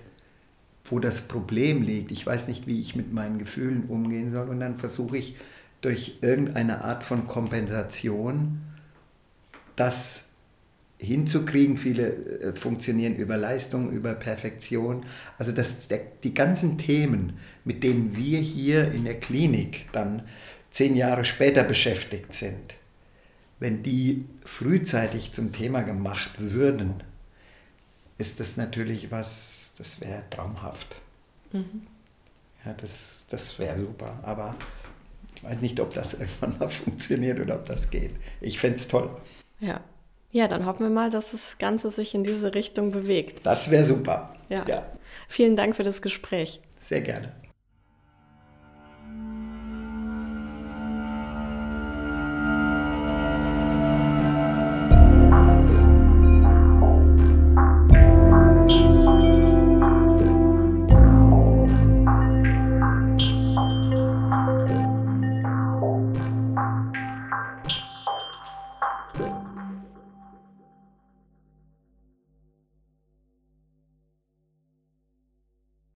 wo das Problem liegt. Ich weiß nicht, wie ich mit meinen Gefühlen umgehen soll. Und dann versuche ich durch irgendeine Art von Kompensation das hinzukriegen. Viele äh, funktionieren über Leistung, über Perfektion. Also das, der, die ganzen Themen, mit denen wir hier in der Klinik dann zehn Jahre später beschäftigt sind, wenn die frühzeitig zum Thema gemacht würden, ist das natürlich was, das wäre traumhaft. Mhm. Ja, das, das wäre super. Aber ich weiß nicht, ob das irgendwann mal funktioniert oder ob das geht. Ich fände es toll. Ja, ja, dann hoffen wir mal, dass das Ganze sich in diese Richtung bewegt. Das wäre super. Ja. ja. Vielen Dank für das Gespräch. Sehr gerne.